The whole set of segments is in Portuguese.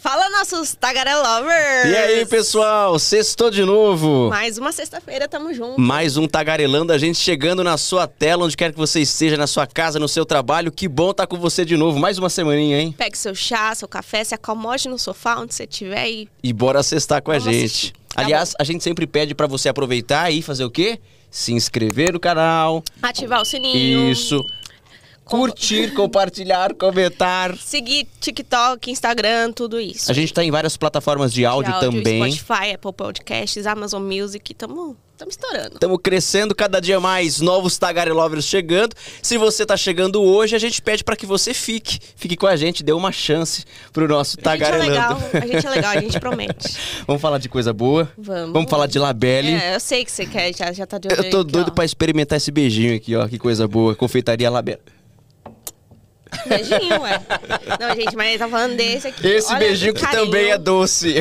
Fala, nossos Tagarelovers! E aí, pessoal? Sextou de novo. Mais uma sexta-feira, tamo junto. Mais um Tagarelando, a gente chegando na sua tela, onde quer que você esteja, na sua casa, no seu trabalho. Que bom estar com você de novo. Mais uma semaninha, hein? Pegue seu chá, seu café, se acomode no sofá onde você estiver e... E bora sextar com a Vamos gente. assistir. Tá Aliás, a gente sempre pede pra você aproveitar e fazer o quê? Se inscrever no canal. ativar o sininho. Isso. Curtir, compartilhar, comentar. Seguir TikTok, Instagram, tudo isso. A gente tá em várias plataformas de áudio, também. Spotify, Apple Podcasts, Amazon Music, tamo, tamo estourando. Estamos crescendo cada dia mais, novos Tagarelovers chegando. Se você tá chegando hoje, a gente pede para que você fique. Fique com a gente, dê uma chance pro nosso A gente é Tagarelando. legal, a gente é legal, a gente promete. Vamos falar de coisa boa? Vamos. Vamos falar de Labelle. É, eu sei que você quer, já, já tá de olho Eu tô aqui, doido ó. pra experimentar esse beijinho aqui, ó. Que coisa boa. Confeitaria Labelle. Beijinho, ué. Não, gente, mas ele tá falando desse aqui. Esse Olha beijinho que carinho. também é doce.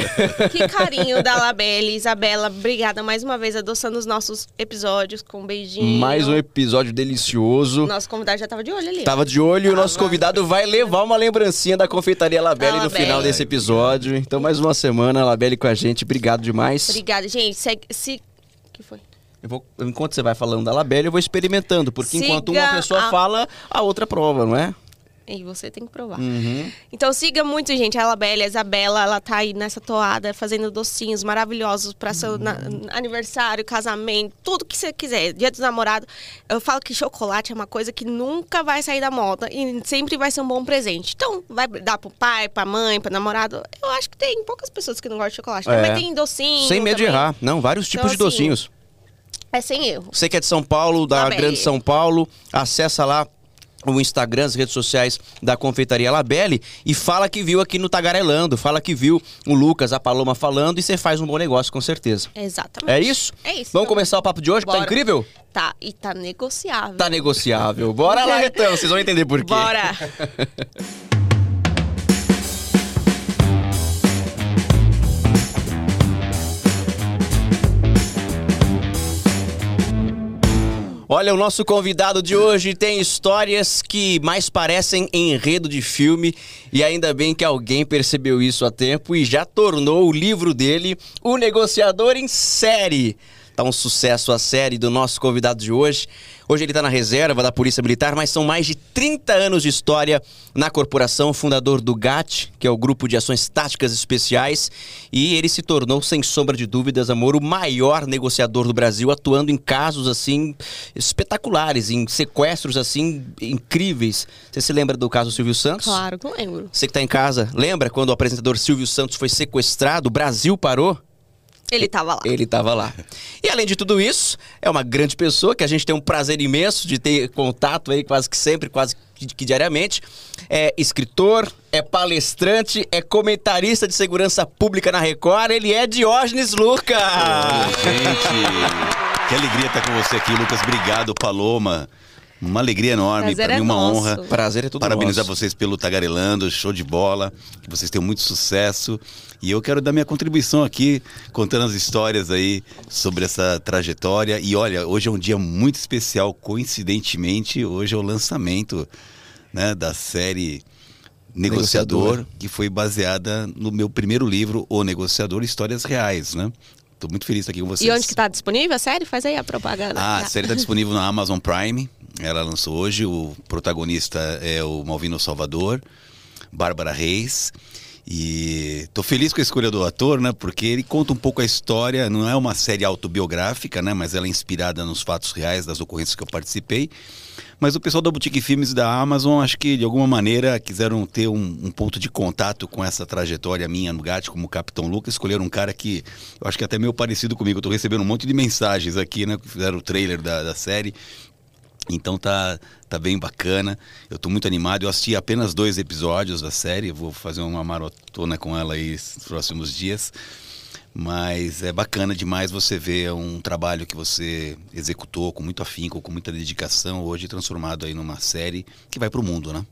Que carinho da Labelle, Isabela. Obrigada mais uma vez adoçando os nossos episódios com um beijinho. Mais um episódio delicioso. Nosso convidado já tava de olho ali. Tava de olho e o nosso convidado vai levar uma lembrancinha da Confeitaria Labelle no final desse episódio. Então, mais uma semana, Labelle com a gente. Obrigado demais. Obrigada, gente. Segue, se... que foi? Vou, enquanto você vai falando da Labelle, eu vou experimentando, porque Siga enquanto uma pessoa a- fala, a outra prova, não é? E você tem que provar. Uhum. Então siga muito, gente. A Labelle, a Isabela, ela tá aí nessa toada fazendo docinhos maravilhosos para seu na- aniversário, casamento, tudo que você quiser. Dia dos namorados. Eu falo que chocolate é uma coisa que nunca vai sair da moda e sempre vai ser um bom presente. Então, vai dar pro pai, pra mãe, pra namorado. Eu acho que tem poucas pessoas que não gostam de chocolate. É. Mas tem docinho. Sem medo de também. errar. Não, vários Então, tipos de assim, docinhos. É sem erro. Você que é de São Paulo, da. Grande São Paulo, acessa lá o Instagram, as redes sociais da Confeitaria Labelle e fala que viu aqui no Tagarelando, fala que viu o Lucas, a Paloma falando e você faz um bom negócio, com certeza. Exatamente. É isso? É isso. Vamos começar o papo de hoje, que tá Bora. incrível? Tá, e tá negociável. Tá negociável. Bora lá então, vocês vão entender por quê. Bora! Olha, o nosso convidado de hoje tem histórias que mais parecem enredo de filme e ainda bem que alguém percebeu isso a tempo e já tornou o livro dele O Negociador em Série. Tá um sucesso a série do nosso convidado de hoje. Hoje ele tá na reserva da Polícia Militar, mas são mais de 30 anos de história na corporação, fundador do GAT, que é o Grupo de Ações Táticas Especiais, e ele se tornou, sem sombra de dúvidas, amor, o maior negociador do Brasil, atuando em casos assim espetaculares, em sequestros assim incríveis. Você se lembra do caso Silvio Santos? Claro que lembro. Você que tá em casa, lembra quando o apresentador Silvio Santos foi sequestrado? O Brasil parou? Ele tava lá. Ele estava lá. E além de tudo isso, é uma grande pessoa que a gente tem um prazer imenso de ter contato aí quase que sempre, quase que, diariamente. É escritor, é palestrante, é comentarista de segurança pública na Record. Ele é Diógenes Luca. Gente, que alegria estar com você aqui, Lucas. Obrigado, Paloma. Uma alegria enorme, para mim é uma nosso. honra. Prazer é tudo Parabenizar nosso. vocês pelo Tagarelando, show de bola, que vocês tenham muito sucesso. E eu quero dar minha contribuição aqui, contando as histórias aí sobre essa trajetória. E olha, hoje é um dia muito especial, coincidentemente, hoje é o lançamento né, da série Negociador, Negociador. que foi baseada no meu primeiro livro, O Negociador, Histórias Reais, né? Tô muito feliz aqui com vocês. E onde que tá disponível a série? Faz aí a propaganda. Ah, a série está disponível na Amazon Prime. Ela lançou hoje. O protagonista é o Malvino Salvador, Bárbara Reis. E tô feliz com a escolha do ator, né? Porque ele conta um pouco a história. Não é uma série autobiográfica, né? Mas ela é inspirada nos fatos reais das ocorrências que eu participei. Mas o pessoal da Boutique Filmes da Amazon, acho que de alguma maneira quiseram ter um, um ponto de contato com essa trajetória minha no GAT como Capitão Lucas. Escolheram um cara que eu acho que é até meio parecido comigo. Eu tô recebendo um monte de mensagens aqui, né? Fizeram o trailer da, da série. Então tá, tá bem bacana. Eu tô muito animado. Eu assisti apenas dois episódios da série. Vou fazer uma maratona com ela aí nos próximos dias. Mas é bacana demais você ver um trabalho que você executou com muito afinco, com muita dedicação, hoje transformado aí numa série que vai pro mundo, né?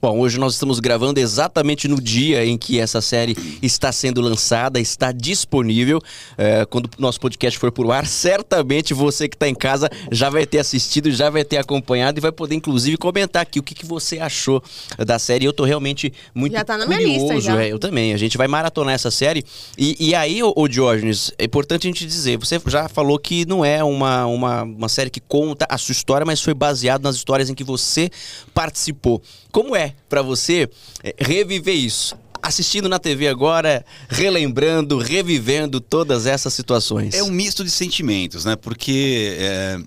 Bom, hoje nós estamos gravando exatamente no dia em que essa série está sendo lançada, está disponível. É, quando o nosso podcast for pro ar, certamente você que está em casa já vai ter assistido, já vai ter acompanhado e vai poder, inclusive, comentar aqui o que, que você achou da série. Eu tô realmente muito Já tá na curioso. minha lista, já. é, eu também. A gente vai maratonar essa série. E, e aí, ô, ô Diógenes, é importante a gente dizer: você já falou que não é uma, uma, uma série que conta a sua história, mas foi baseado nas histórias em que você participou. Como é pra você é, reviver isso? Assistindo na TV agora, relembrando, revivendo todas essas situações. É um misto de sentimentos, né? Porque é,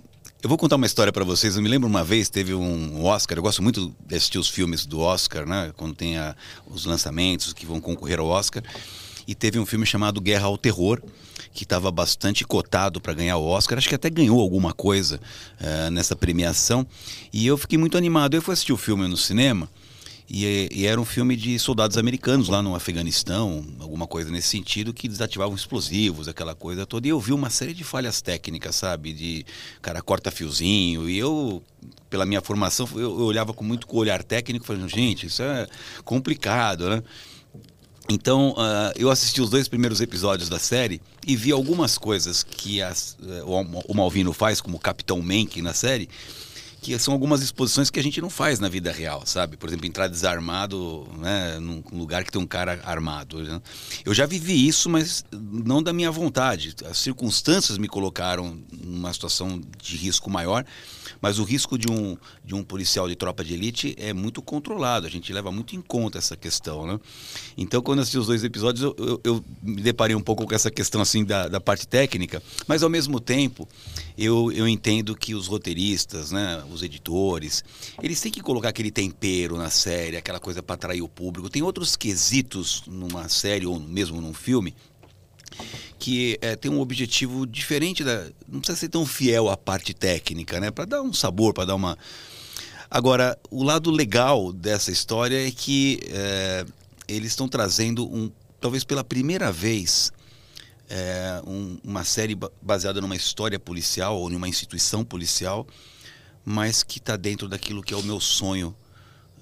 eu vou contar uma história pra vocês. Eu me lembro uma vez teve um Oscar. Eu gosto muito de assistir os filmes do Oscar, né? Quando tem a- os lançamentos que vão concorrer ao Oscar. E teve um filme chamado Guerra ao Terror, que estava bastante cotado para ganhar o Oscar. Acho que até ganhou alguma coisa eh, nessa premiação. E eu fiquei muito animado. Eu fui assistir o filme no cinema. E, e era um filme de soldados americanos lá no Afeganistão, alguma coisa nesse sentido, que desativavam explosivos, aquela coisa toda. E eu vi uma série de falhas técnicas, sabe? De cara corta fiozinho. E eu, pela minha formação, eu, eu olhava com muito com olhar técnico, falando, gente, isso é complicado, né? Então, ah, eu assisti os dois primeiros episódios da série e vi algumas coisas que as- o, o Malvino faz, como Capitão Menck na série, que são algumas exposições que a gente não faz na vida real, sabe? Por exemplo, entrar desarmado né, num lugar que tem um cara armado. né? Eu já vivi isso, mas não da minha vontade. As circunstâncias me colocaram numa situação de risco maior, mas o risco de um, de um policial de tropa de elite é muito controlado. A gente leva muito em conta essa questão, né? Então, quando assisti os dois episódios, eu, eu- eu me deparei um pouco com essa questão assim da, da parte técnica, mas ao mesmo tempo eu, eu entendo que os roteiristas, né, os editores, eles têm que colocar aquele tempero na série, aquela coisa para atrair o público. Tem outros quesitos numa série ou mesmo num filme que é, tem um objetivo diferente da. Não precisa ser tão fiel à parte técnica, né? Para dar um sabor, para dar uma. Agora, o lado legal dessa história é que é, eles estão trazendo um, talvez pela primeira vez, é, um- uma série ba- baseada numa história policial ou numa instituição policial, mas que está dentro daquilo que é o meu sonho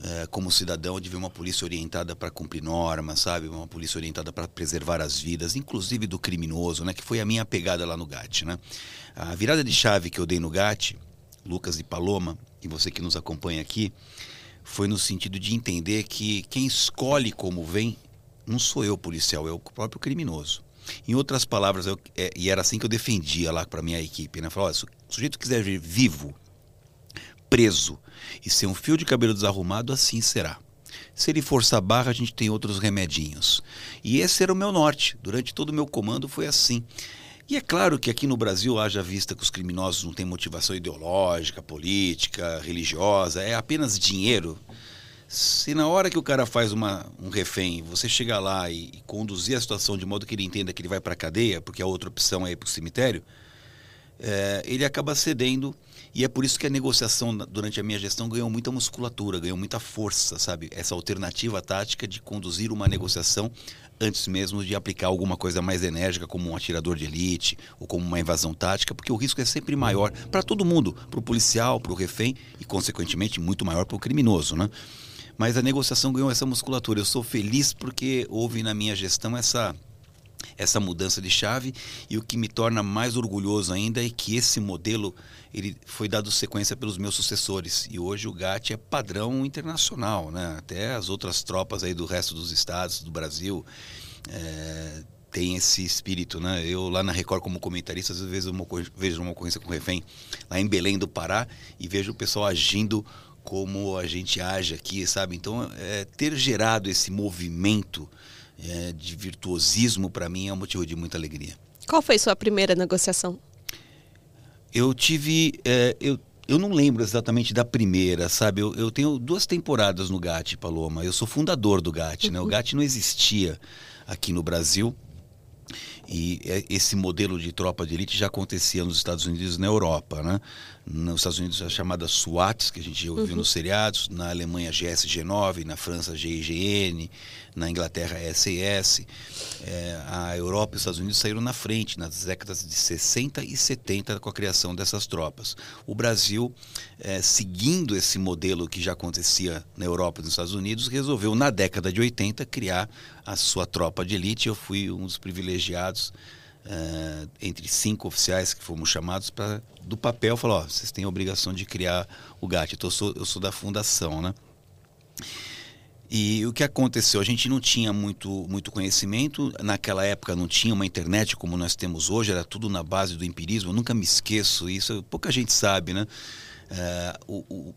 é, como cidadão de ver uma polícia orientada para cumprir normas, sabe? Uma polícia orientada para preservar as vidas, inclusive do criminoso, né? Que foi a minha pegada lá no GAT, né? A virada de chave que eu dei no GAT, Lucas e Paloma, e você que nos acompanha aqui, foi no sentido de entender que quem escolhe como vem não sou eu, policial, é o próprio criminoso. Em outras palavras, eu- é, e era assim que eu defendia lá para minha equipe, né? Falava, "Olha, se o sujeito quiser vir vivo, preso e ser um fio de cabelo desarrumado, assim será. Se ele forçar a barra, a gente tem outros remedinhos. E esse era o meu norte. Durante todo o meu comando foi assim. E é claro que aqui no Brasil, haja vista que os criminosos não têm motivação ideológica, política, religiosa, é apenas dinheiro. Se na hora que o cara faz uma, um refém, você chegar lá e, e conduzir a situação de modo que ele entenda que ele vai para a cadeia, porque a outra opção é ir para o cemitério, é, ele acaba cedendo e é por isso que a negociação durante a minha gestão ganhou muita musculatura, ganhou muita força, sabe? Essa alternativa tática de conduzir uma negociação antes mesmo de aplicar alguma coisa mais enérgica, como um atirador de elite ou como uma invasão tática, porque o risco é sempre maior para todo mundo, para o policial, para o refém e, consequentemente, muito maior para o criminoso, né? Mas a negociação ganhou essa musculatura. Eu sou feliz porque houve na minha gestão essa essa mudança de chave e o que me torna mais orgulhoso ainda é que esse modelo ele foi dado sequência pelos meus sucessores e hoje o GAT é padrão internacional, né? Até as outras tropas aí do resto dos estados do Brasil é, tem esse espírito, né? Eu lá na Record como comentarista às vezes eu vejo uma ocorrência com refém lá em Belém do Pará e vejo o pessoal agindo como a gente age aqui, sabe? Então, é, ter gerado esse movimento é, de virtuosismo para mim é um motivo de muita alegria. Qual foi sua primeira negociação? Eu tive. é, eu, eu não lembro exatamente da primeira, sabe? Eu, eu tenho duas temporadas no GAT, Paloma. Eu sou fundador do GAT, né? O GAT não existia aqui no Brasil. E é, esse modelo de tropa de elite já acontecia nos Estados Unidos e na Europa, né? Nos Estados Unidos a chamada SWAT, que a gente ouviu uhum. nos seriados, na Alemanha GSG-9, na França GIGN, na Inglaterra SAS. É, a Europa e os Estados Unidos saíram na frente nas décadas de 60 e 70 com a criação dessas tropas. O Brasil, é, seguindo esse modelo que já acontecia na Europa e nos Estados Unidos, resolveu na década de 80 criar a sua tropa de elite. Eu fui um dos privilegiados uh, entre cinco oficiais que fomos chamados para do papel falar, ó, vocês têm a obrigação de criar o GAT. Então eu sou, eu sou da fundação, né? E o que aconteceu? A gente não tinha muito, muito conhecimento. Naquela época não tinha uma internet como nós temos hoje, era tudo na base do empirismo. Eu nunca me esqueço isso, pouca gente sabe, né? Uh, o, o,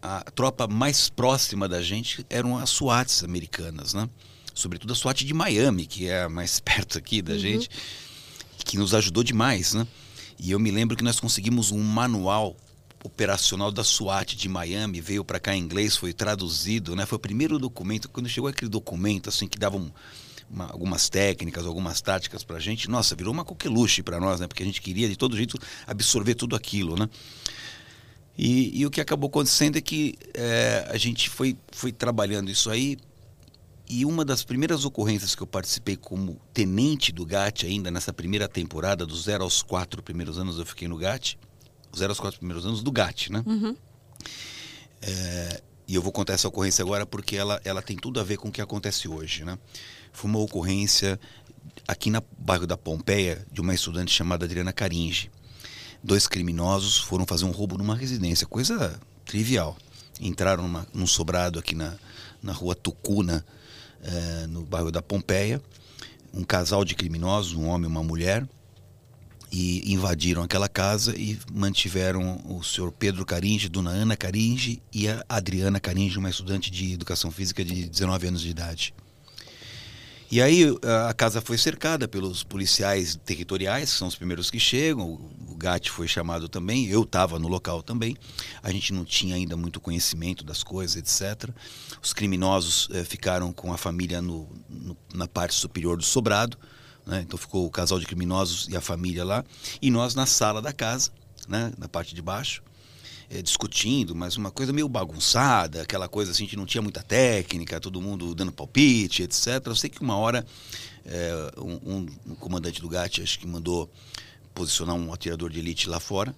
a tropa mais próxima da gente eram as SWATs americanas, né? Sobretudo a SWAT de Miami, que é a mais perto aqui da uhum. gente que nos ajudou demais, né? E eu me lembro que nós conseguimos um manual operacional da SWAT de Miami, veio para cá em inglês, foi traduzido, né? Foi o primeiro documento, quando chegou aquele documento assim que dava um, uma, algumas técnicas, algumas táticas para a gente, nossa, virou uma coqueluche para nós, né? Porque a gente queria de todo jeito absorver tudo aquilo, né? E, e o que acabou acontecendo é que é, a gente foi, foi trabalhando isso aí e uma das primeiras ocorrências que eu participei como tenente do GAT, ainda nessa primeira temporada, dos 0 aos 4 primeiros anos eu fiquei no GAT, os 0 aos 4 primeiros anos do GAT, né? Uhum. É, e eu vou contar essa ocorrência agora porque ela, ela tem tudo a ver com o que acontece hoje, né? Foi uma ocorrência aqui no bairro da Pompeia de uma estudante chamada Adriana Caringe. Dois criminosos foram fazer um roubo numa residência, coisa trivial. Entraram numa, num sobrado aqui na, na rua Tucuna, é, no bairro da Pompeia, um casal de criminosos, um homem e uma mulher, e invadiram aquela casa e mantiveram o senhor Pedro Caringe, dona Ana Caringe e a Adriana Caringe, uma estudante de educação física de 19 anos de idade. E aí a casa foi cercada pelos policiais territoriais, que são os primeiros que chegam. O GAT foi chamado também, eu estava no local também. A gente não tinha ainda muito conhecimento das coisas, etc. Os criminosos eh, ficaram com a família no, no, na parte superior do sobrado. Né? Então ficou o casal de criminosos e a família lá. E nós na sala da casa, né? na parte de baixo é, discutindo, mas uma coisa meio bagunçada, aquela coisa assim, que não tinha muita técnica, todo mundo dando palpite, etc. Eu sei que uma hora é, um, um, comandante do GAT, acho que mandou posicionar um atirador de elite lá fora.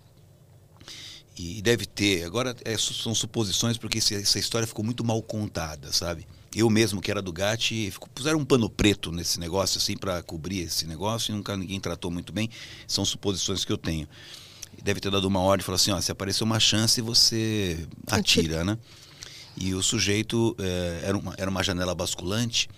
E deve ter, agora é, são suposições porque essa história ficou muito mal contada, sabe? Eu mesmo que era do GAT, puseram um pano preto nesse negócio assim para cobrir esse negócio e nunca ninguém tratou muito bem. São suposições que eu tenho deve ter dado uma ordem e falou assim: ó, se aparecer uma chance, você atira, né? E o sujeito é, era, uma, era uma janela basculante.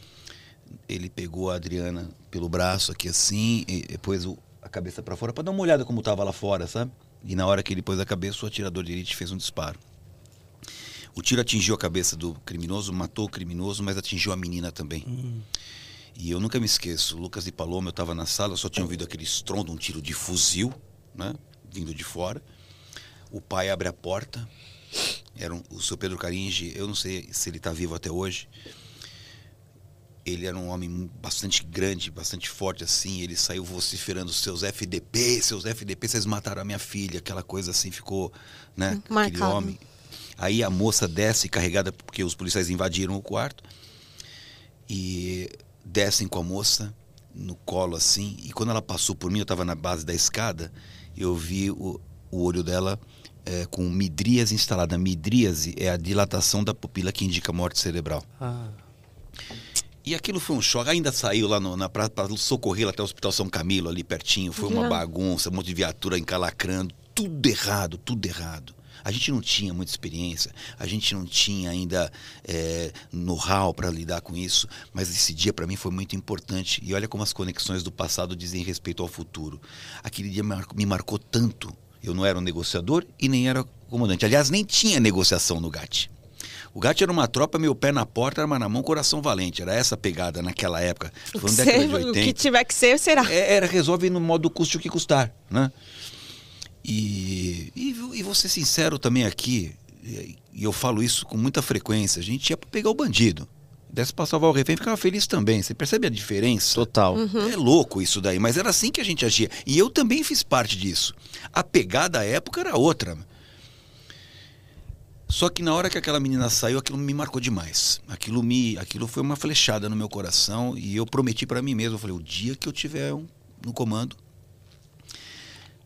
Ele pegou a Adriana pelo braço aqui assim, e pôs o, a cabeça para fora para dar uma olhada como estava lá fora, sabe? E na hora que ele pôs a cabeça, o atirador de elite fez um disparo. O tiro atingiu a cabeça do criminoso, matou o criminoso, mas atingiu a menina também. Hum. E eu nunca me esqueço, Lucas e Paloma, eu estava na sala, eu só tinha ouvido aquele estrondo, um tiro de fuzil, né? Vindo de fora. O pai abre a porta. Era um, o seu Pedro Caringe, eu não sei se ele está vivo até hoje. Ele era um homem bastante grande, bastante forte assim. Ele saiu vociferando seus FDP, seus FDP, vocês mataram a minha filha. Aquela coisa assim ficou, né? Marcado. Aquele homem. Aí a moça desce carregada porque os policiais invadiram o quarto e descem com a moça no colo assim. E quando ela passou por mim, eu estava na base da escada eu vi o, o olho dela é, com midríase instalada. Midríase é a dilatação da pupila que indica morte cerebral. Ah. E aquilo foi um choque. Ainda saiu lá no, na para socorrer até o Hospital São Camilo, ali pertinho. Foi uma bagunça, um monte de viatura encalacrando. Tudo errado, tudo errado. A gente não tinha muita experiência, a gente não tinha ainda é, know-how para lidar com isso, mas esse dia para mim foi muito importante. E olha como as conexões do passado dizem respeito ao futuro. Aquele dia me marcou tanto. Eu não era um negociador e nem era comandante. Aliás, nem tinha negociação no GAT. O GAT era uma tropa, meu pé na porta, arma na mão, coração valente. Era essa pegada naquela época. Década de 80. O que tiver que ser, será. É, era, resolve no modo custe o que custar, né? E, e, e vou ser sincero também aqui, e eu falo isso com muita frequência, a gente ia para pegar o bandido. Desce pra salvar o refém, ficava feliz também. Você percebe a diferença? Total. É louco isso daí, mas era assim que a gente agia. E eu também fiz parte disso. A pegada à época era outra. Só que na hora que aquela menina saiu, aquilo me marcou demais. Aquilo me, aquilo foi uma flechada no meu coração e eu prometi para mim mesmo, eu falei, o dia que eu tiver um, no comando,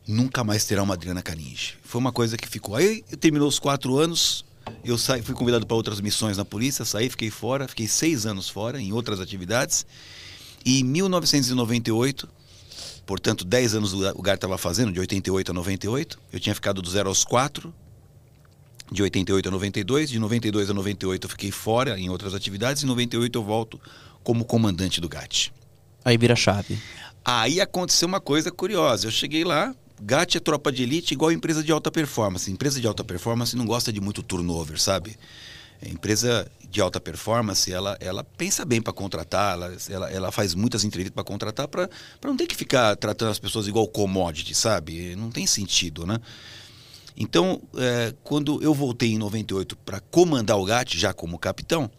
nunca mais terá uma Adriana Caninge. Foi uma coisa que ficou. Aí terminou os quatro anos, eu saí, fui convidado para outras missões na polícia, saí, fiquei fora, fiquei seis anos fora em outras atividades. E em 1998, portanto, dez anos o lugar estava fazendo, de 88 a 98, eu tinha ficado do zero aos quatro, de 88 a 92, de 92 a 98 eu fiquei fora em outras atividades, e em 98 eu volto como comandante do GAT. Aí vira chave. Aí aconteceu uma coisa curiosa. Eu cheguei lá, GAT é tropa de elite igual empresa de alta performance. Empresa de alta performance não gosta de muito turnover, sabe? Empresa de alta performance, ela, ela pensa bem para contratar, ela, ela, ela, faz muitas entrevistas para contratar para não ter que ficar tratando as pessoas igual commodity, sabe? Não tem sentido, né? Então, é, quando eu voltei em 98 para comandar o GAT, já como capitão,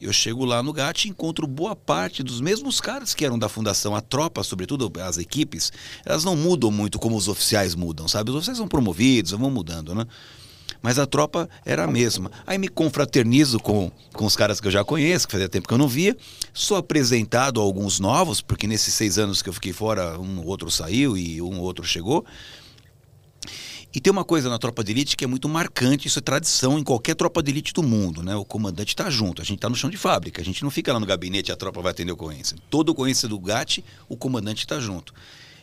eu chego lá no GAT e encontro boa parte dos mesmos caras que eram da fundação. A tropa, sobretudo as equipes, elas não mudam muito como os oficiais mudam, sabe? Os oficiais são promovidos, vão mudando, né? Mas a tropa era a mesma. Aí me confraternizo com, com os caras que eu já conheço, que fazia tempo que eu não via. Sou apresentado a alguns novos, porque nesses seis anos que eu fiquei fora, um outro saiu e um outro chegou. E tem uma coisa na tropa de elite que é muito marcante, isso é tradição em qualquer tropa de elite do mundo, né? O comandante está junto, a gente está no chão de fábrica, a gente não fica lá no gabinete a tropa vai atender ocorrência. Toda ocorrência do GAT, o comandante está junto.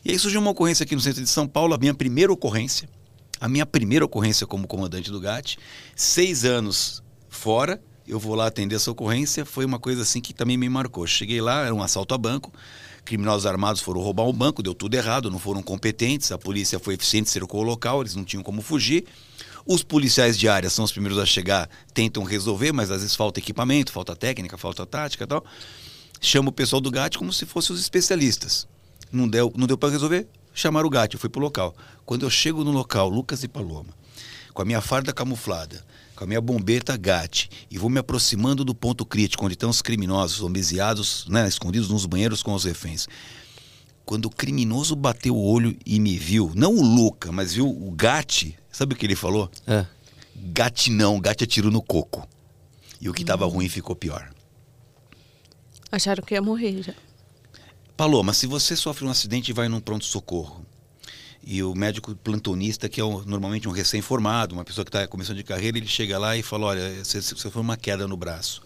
E aí surgiu uma ocorrência aqui no centro de São Paulo, a minha primeira ocorrência, a minha primeira ocorrência como comandante do GAT, seis anos fora, eu vou lá atender essa ocorrência, foi uma coisa assim que também me marcou. Cheguei lá, era um assalto a banco, criminosos armados foram roubar um banco, deu tudo errado, não foram competentes, a polícia foi eficiente, cercou o local, eles não tinham como fugir. Os policiais de área são os primeiros a chegar, tentam resolver, mas às vezes falta equipamento, falta técnica, falta tática e tal. Chama o pessoal do GAT como se fossem os especialistas. Não deu, não deu para resolver? Chamaram o GAT, eu fui pro local. Quando eu chego no local, Lucas e Paloma, com a minha farda camuflada, com a minha bombeta GAT e vou me aproximando do ponto crítico, onde estão os criminosos homiciados, né, escondidos nos banheiros com os reféns. Quando o criminoso bateu o olho e me viu, não o Luca, mas viu o GAT, sabe o que ele falou? É. GAT não, GAT atirou no coco. E o que estava ruim ficou pior. Acharam que ia morrer já. Paloma, se você sofre um acidente e vai num pronto-socorro, e o médico plantonista, que é um, normalmente um recém-formado, uma pessoa que está começando de carreira, ele chega lá e fala: Olha, você, você foi uma queda no braço.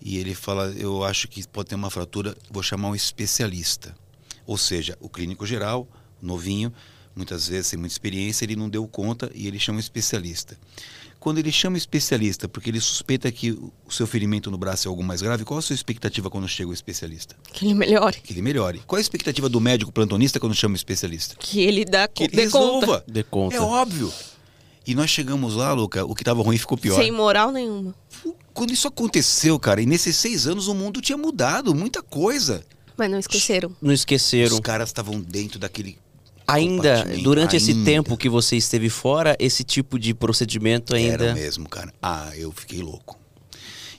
E ele fala: Eu acho que pode ter uma fratura, vou chamar um especialista. Ou seja, o clínico geral, novinho, muitas vezes sem muita experiência, ele não deu conta e ele chama um especialista. Quando ele chama um especialista, porque ele suspeita que o seu ferimento no braço é algo mais grave, qual a sua expectativa quando chega o especialista? Que ele melhore. Que ele melhore. Qual a expectativa do médico plantonista quando chama o especialista? Que ele dá Que ele dê conta. resolva. Dê conta. É óbvio. E nós chegamos lá, Luca, o que estava ruim ficou pior. Sem moral nenhuma. Quando isso aconteceu, cara, e nesses seis anos o mundo tinha mudado, muita coisa. Mas não esqueceram. Não esqueceram. Os caras estavam dentro daquele. Ainda, durante esse Ainda. tempo que você esteve fora, esse tipo de procedimento ainda. Era mesmo, cara. Ah, eu fiquei louco.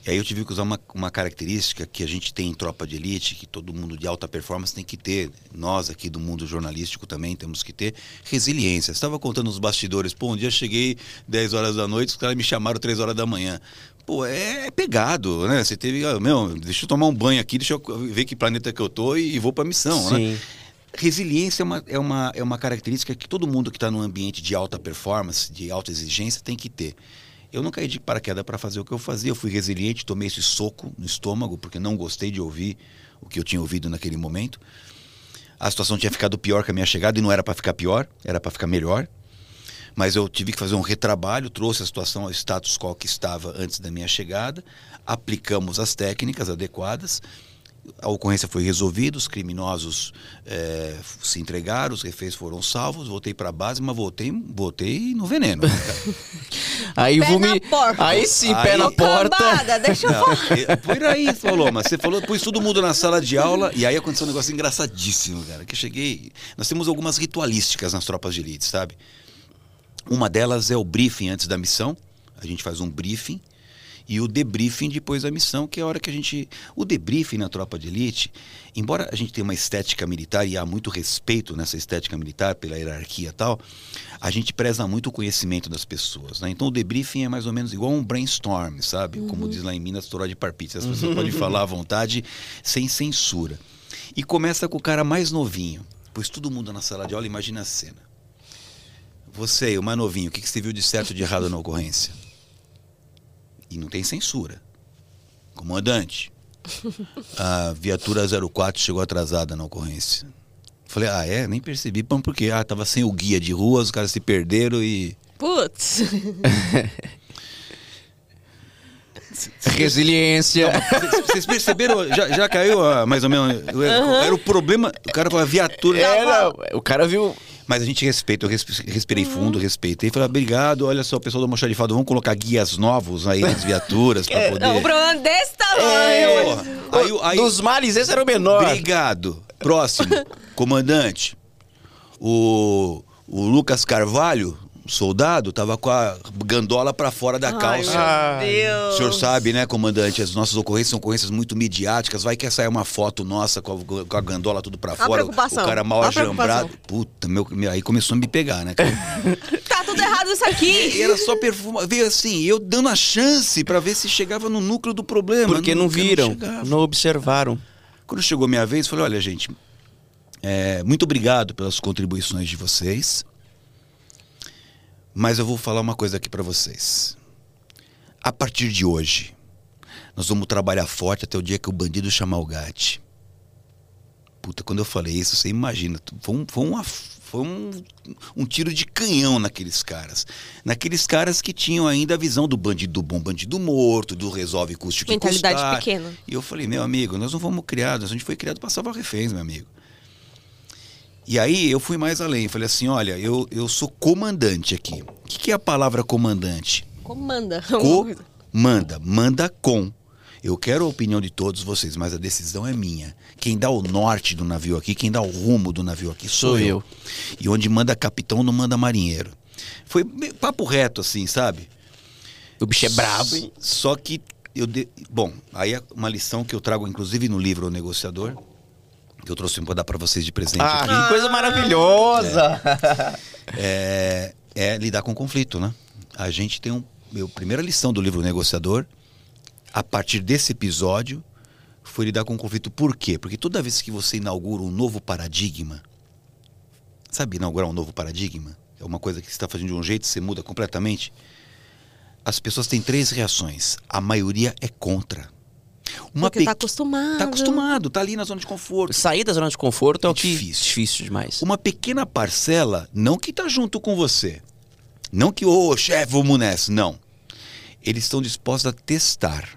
E aí eu tive que usar uma, uma característica que a gente tem em tropa de elite, que todo mundo de alta performance tem que ter. Nós aqui do mundo jornalístico também temos que ter resiliência. Estava contando nos bastidores, pô, um dia cheguei 10 horas da noite, os caras me chamaram 3 horas da manhã. Pô, é, é pegado, né? Você teve, ah, meu, deixa eu tomar um banho aqui, deixa eu ver que planeta que eu tô e, e vou pra missão, né? Resiliência é uma, é, uma, é uma característica que todo mundo que está num ambiente de alta performance, de alta exigência, tem que ter. Eu não caí de paraquedas para fazer o que eu fazia. Eu fui resiliente, tomei esse soco no estômago, porque não gostei de ouvir o que eu tinha ouvido naquele momento. A situação tinha ficado pior com a minha chegada e não era para ficar pior, era para ficar melhor. Mas eu tive que fazer um retrabalho, trouxe a situação ao status quo que estava antes da minha chegada, aplicamos as técnicas adequadas a ocorrência foi resolvida, os criminosos eh, se entregaram, os reféns foram salvos, voltei para a base, mas voltei, voltei no veneno. né? Aí Pé vumi... na porta. Aí sim, Aí- pé na porta. Cambada, deixa eu falar. eh, Por aí, falou, mas você falou, pus todo mundo na sala de aula e aí aconteceu um negócio engraçadíssimo, cara. Que eu cheguei. Nós temos algumas ritualísticas nas tropas de elite, sabe? Uma delas é o briefing antes da missão. A gente faz um briefing e o debriefing depois da missão, que é a hora que a gente. O debriefing na tropa de elite, embora a gente tenha uma estética militar e há muito respeito nessa estética militar pela hierarquia e tal, a gente preza muito o conhecimento das pessoas. Né? Então o debriefing é mais ou menos igual um brainstorm, sabe? Como diz lá em Minas, toró de parpite. As pessoas podem falar à vontade, sem censura. E começa com o cara mais novinho. Pois todo mundo na sala de aula imagina a cena. Você aí, o mais novinho, o que que você viu de certo e de errado na ocorrência? E não tem censura. Comandante, a viatura 04 chegou atrasada na ocorrência. Falei, ah, é? Nem percebi. Por quê? Ah, tava sem o guia de ruas, os caras se perderam e. Putz. Resiliência. Vocês- perceberam? Já, já caiu ah, mais ou menos. Era o problema. O cara com a viatura. É, não, o cara viu. Mas a gente respeita, eu resp- respirei fundo, respeitei. Falei, obrigado, olha só, o pessoal do Almoxarifado, vamos colocar guias novos aí nas viaturas pra poder. Não, o problema é desse tamanho. É. Aí, aí, Dos males, esse era o menor. Obrigado. Próximo. Comandante. O, o Lucas Carvalho, soldado, tava com a gandola pra fora da Ai, calça. meu Deus. O senhor sabe, né, comandante? As nossas ocorrências são ocorrências muito midiáticas. Vai que sair uma foto nossa com a, com a gandola tudo pra fora. preocupação. O cara mal a ajambrado. Puta, meu, meu- aí começou a me pegar, né? Tá tudo errado isso aqui. E era só perfume. Veio assim, eu dando a chance pra ver se chegava no núcleo do problema. Porque não Nunca viram, chegava. não observaram. Quando chegou minha vez, falei: olha, gente, é, muito obrigado pelas contribuições de vocês. Mas eu vou falar uma coisa aqui pra vocês. A partir de hoje, nós vamos trabalhar forte até o dia que o bandido chamar o GAT. Puta, quando eu falei isso, você imagina, foi um, foi uma- foi um, um tiro de canhão naqueles caras. Naqueles caras que tinham ainda a visão do bandido bom, bandido morto, do resolve custo que Mentalidade custar. pequena. E eu falei, meu amigo, nós não fomos criados, a gente foi criado para salvar reféns, meu amigo. E aí eu fui mais além, falei assim, olha, eu, eu sou comandante aqui. O que, que é a palavra comandante? Comanda. Comanda, manda com. Eu quero a opinião de todos vocês, mas a decisão é minha. Quem dá o norte do navio aqui, quem dá o rumo do navio aqui sou, Sou eu. eu. E onde manda capitão não manda marinheiro. Foi meio papo reto assim, sabe? O bicho é brabo, hein? Só que eu. De... Bom, aí é uma lição que eu trago, inclusive, no livro O Negociador. Que eu trouxe para dar para vocês de presente Ah, aqui. que coisa maravilhosa! É, é lidar com conflito, né? A gente tem um. Meu, primeira lição do livro Negociador, a partir desse episódio, foi lidar com conflito. Por quê? Porque toda vez que você inaugura um novo paradigma, sabe inaugurar um novo paradigma? É uma coisa que você está fazendo de um jeito, você muda completamente. As pessoas têm três reações. A maioria é contra. Uma Porque tá acostumado. Tá acostumado, tá ali na zona de conforto. Sair da zona de conforto é, É o que difícil. difícil demais. Uma pequena parcela, não que tá junto com você. Não que, ô, chefe, vamos nessa. Não. Eles estão dispostos a testar.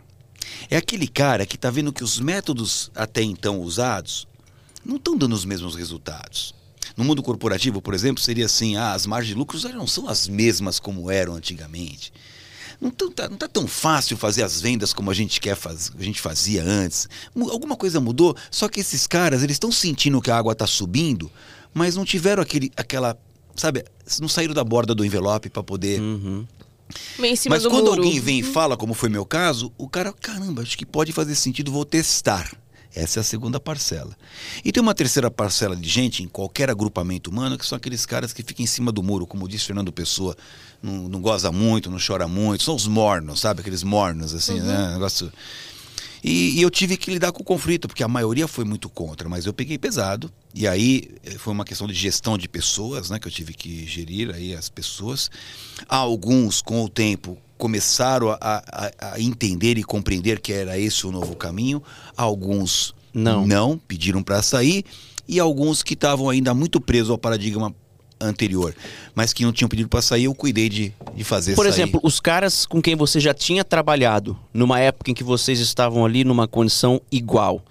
É aquele cara que tá vendo que os métodos até então usados não estão dando os mesmos resultados. No mundo corporativo, por exemplo, seria assim: ah, as margens de lucros já não são as mesmas como eram antigamente. Não, tão- tá, não tá tão fácil fazer as vendas como a gente quer faz, a gente fazia antes. Alguma coisa mudou, só que esses caras, eles estão sentindo que a água está subindo, mas não tiveram aquele, aquela, sabe, não saíram da borda do envelope para poder. Uhum. Meio em cima mas do quando muro. alguém vem e fala, como foi meu caso, o cara, caramba, acho que pode fazer sentido, vou testar. Essa é a segunda parcela. E tem uma terceira parcela de gente em qualquer agrupamento humano que são aqueles caras que ficam em cima do muro, como disse Fernando Pessoa, não, não goza muito, não chora muito, são os mornos, sabe? Aqueles mornos, assim, né? Negócio. E, e eu tive que lidar com o conflito, porque a maioria foi muito contra, mas eu peguei pesado. E aí eh, foi uma questão de gestão de pessoas, né? Que eu tive que gerir aí as pessoas. Alguns, com o tempo, começaram a, a- a entender e compreender que era esse o novo caminho. Alguns Não. não pediram para sair. E alguns que estavam ainda muito presos ao paradigma anterior, mas que não tinham pedido para sair, eu cuidei de, de fazer Por sair. exemplo, os caras com quem você já tinha trabalhado, numa época em que vocês estavam ali numa condição igual.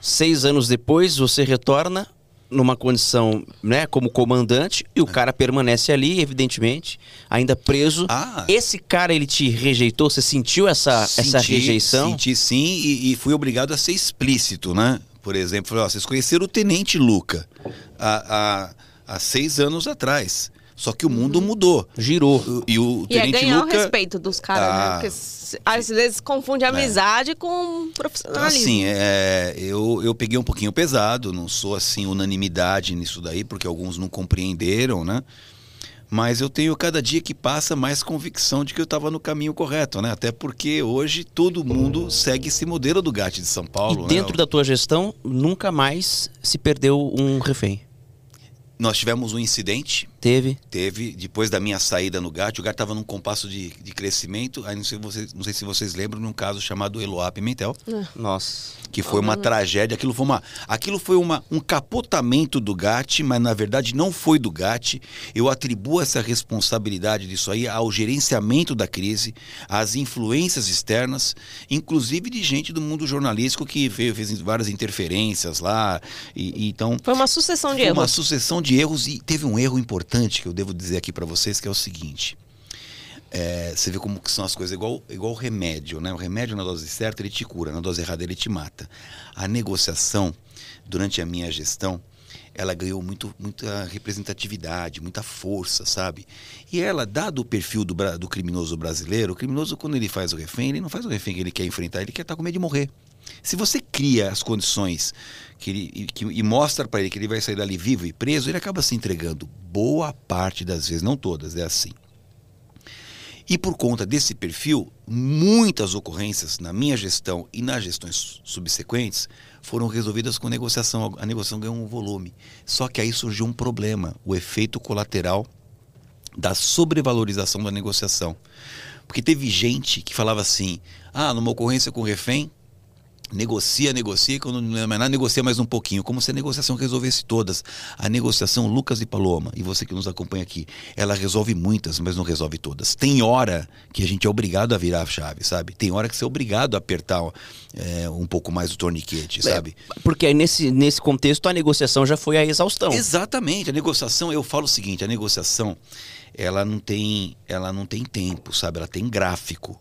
Seis anos depois, você retorna numa condição, né, como comandante, e o cara permanece ali, evidentemente, ainda preso. Ah. Esse cara, ele te rejeitou? Você sentiu essa, essa Senti- rejeição? Senti sim e, e fui obrigado a ser explícito, né? Por exemplo, falei, ó, vocês conheceram o Tenente Luca há, há, há seis anos atrás. Só que o mundo mudou. Girou. E o E é Tenente ganhar Luca... o respeito dos caras, Ah. É. né? Porque s- às vezes confunde amizade com Então, profissionalismo. assim, é, eu, eu peguei um pouquinho pesado, não sou assim unanimidade nisso daí, porque alguns não compreenderam, né? Mas eu tenho cada dia que passa mais convicção de que eu estava no caminho correto, né? Até porque hoje todo mundo segue esse modelo do GAT de São Paulo. e né? dentro da tua gestão, nunca mais se perdeu um refém. Nós tivemos um incidente, Teve? teve, depois da minha saída no GAT, o GAT estava num compasso de, de crescimento, aí não sei, vocês, não sei se vocês lembram, num caso chamado Eloá Pimentel, Nossa. que foi uma tragédia, aquilo foi uma, aquilo foi uma, um capotamento do GAT, mas na verdade não foi do GAT. Eu atribuo essa responsabilidade disso aí ao gerenciamento da crise, às influências externas, inclusive de gente do mundo jornalístico que veio, fez várias interferências lá, e, e então Foi uma sucessão de foi uma erros. sucessão de erros e teve um erro importante que eu devo dizer aqui para vocês, que é o seguinte. É, você vê como que são as coisas, igual, igual o remédio, né? O remédio na dose certa ele te cura, na dose errada ele te mata. A negociação, durante a minha gestão, ela ganhou muito, muita representatividade, muita força, sabe? E ela, dado o perfil do, do criminoso brasileiro, o criminoso, quando ele faz o refém, ele não faz o refém que ele quer enfrentar, ele quer estar com medo de morrer. Se você cria as condições que ele, que, e mostra para ele que ele vai sair dali vivo e preso, ele acaba se entregando. Boa parte das vezes, não todas, é assim. E por conta desse perfil, muitas ocorrências na minha gestão e nas gestões subsequentes foram resolvidas com negociação. A negociação ganhou um volume. Só que aí surgiu um problema, o efeito colateral da sobrevalorização da negociação. Porque teve gente que falava assim: ah, numa ocorrência com refém, negocia, negocia, quando não é mais nada, negocia mais um pouquinho, como se a negociação resolvesse todas. A negociação, Lucas e Paloma, e você que nos acompanha aqui, ela resolve muitas, mas não resolve todas. Tem hora que a gente é obrigado a virar a chave, sabe? Tem hora que você é obrigado a apertar é, um pouco mais o torniquete, sabe? É, porque aí nesse, nesse contexto a negociação já foi a exaustão. Exatamente. A negociação, eu falo o seguinte, a negociação, ela não tem, ela não tem tempo, sabe? Ela tem gráfico.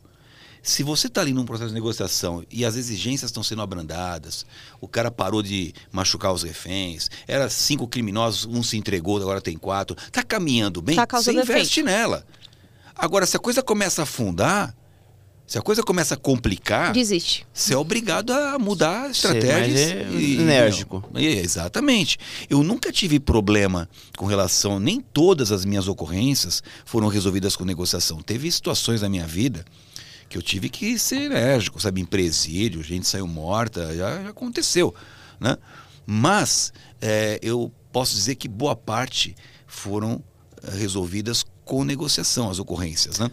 Se você está ali num processo de negociação e as exigências estão sendo abrandadas, o cara parou de machucar os reféns, era cinco criminosos, um se entregou, agora tem quatro, tá caminhando bem, Tá você investe nela. Agora, se a coisa começa a afundar, se a coisa começa a complicar, Desiste. você é obrigado a mudar Ser estratégias. mais, é, enérgico. não, exatamente. Eu nunca tive problema com relação, nem todas as minhas ocorrências foram resolvidas com negociação. Teve situações na minha vida que eu tive que ser enérgico, sabe? Em presídio, gente saiu morta, já, já aconteceu, né? Mas é, eu posso dizer que boa parte foram eh, resolvidas com negociação, as ocorrências, né?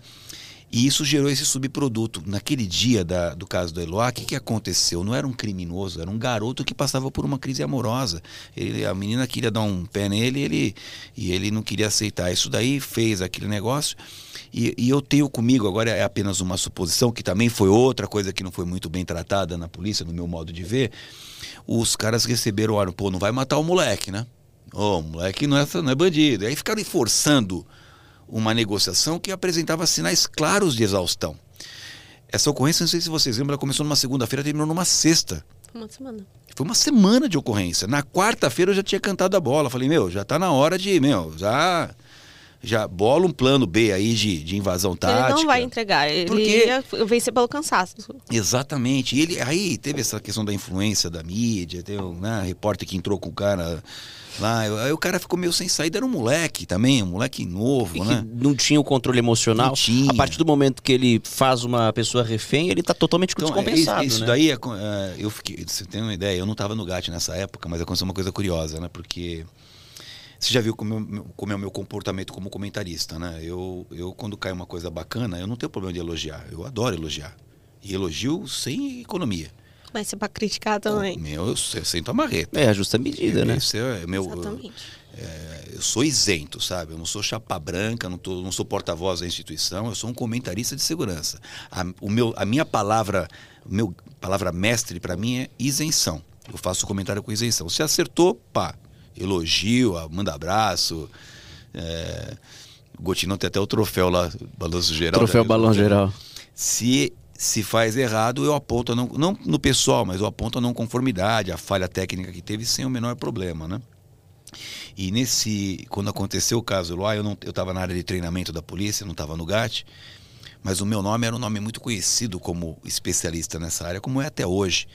E isso gerou esse subproduto. Naquele dia da- do caso do Eloá, o que, que aconteceu? Não era um criminoso, era um garoto que passava por uma crise amorosa. Ele, a menina queria dar um pé nele ele, e ele não queria aceitar. Isso daí fez aquele negócio. E, e eu tenho comigo, agora é apenas uma suposição, que também foi outra coisa que não foi muito bem tratada na polícia, no meu modo de ver. Os caras receberam, olha, pô, não vai matar o moleque, né? Ô, o moleque não é, não é bandido. Aí ficaram forçando uma negociação que apresentava sinais claros de exaustão. Essa ocorrência, não sei se vocês lembram, ela começou numa segunda-feira, terminou numa sexta. Uma semana. Foi uma semana de ocorrência. Na quarta-feira eu já tinha cantado a bola. Falei, meu, já tá na hora de, meu, já já bola um plano B aí de, de invasão tática. Ele não vai entregar. Ele Porque- ia vencer pelo cansaço. Exatamente. E ele aí teve essa questão da influência da mídia, tem um né, repórter que entrou com o cara lá, aí o cara ficou meio sem saída, era um moleque também, um moleque novo, E que né? não tinha o controle emocional. Não tinha. A partir do momento que ele faz uma pessoa refém, ele tá totalmente Então, descompensado. é, isso né? daí, é é, eu fiquei, você tem uma ideia, eu não estava no GAT nessa época, mas aconteceu uma coisa curiosa, né? Porque você já viu como, eu- como é o meu comportamento como comentarista, né? Eu, eu, quando cai uma coisa bacana, eu não tenho problema de elogiar, eu adoro elogiar. E elogio sem economia. Mas se é pra criticar também. Meu, eu, eu sento a marreta. É a justa medida, né? Esse é meu, Exatamente. é, eu sou isento, sabe? Eu não sou chapa branca, não, tô, não sou porta-voz da instituição, eu sou um comentarista de segurança. A, o meu, a minha palavra, o meu palavra mestre para mim é isenção. Eu faço comentário com isenção. Se acertou, pá, elogio, ah, manda abraço. É, o Gotinão tem até o troféu lá, balanço geral. Troféu né? balão geral. Se se faz errado, eu aponto, não, não no pessoal, mas eu aponto a não conformidade, a falha técnica que teve sem o menor problema, né? E nesse, quando aconteceu o caso lá, eu não, eu estava na área de treinamento da polícia, não estava no GAT, mas o meu nome era um nome muito conhecido como especialista nessa área, como é até hoje.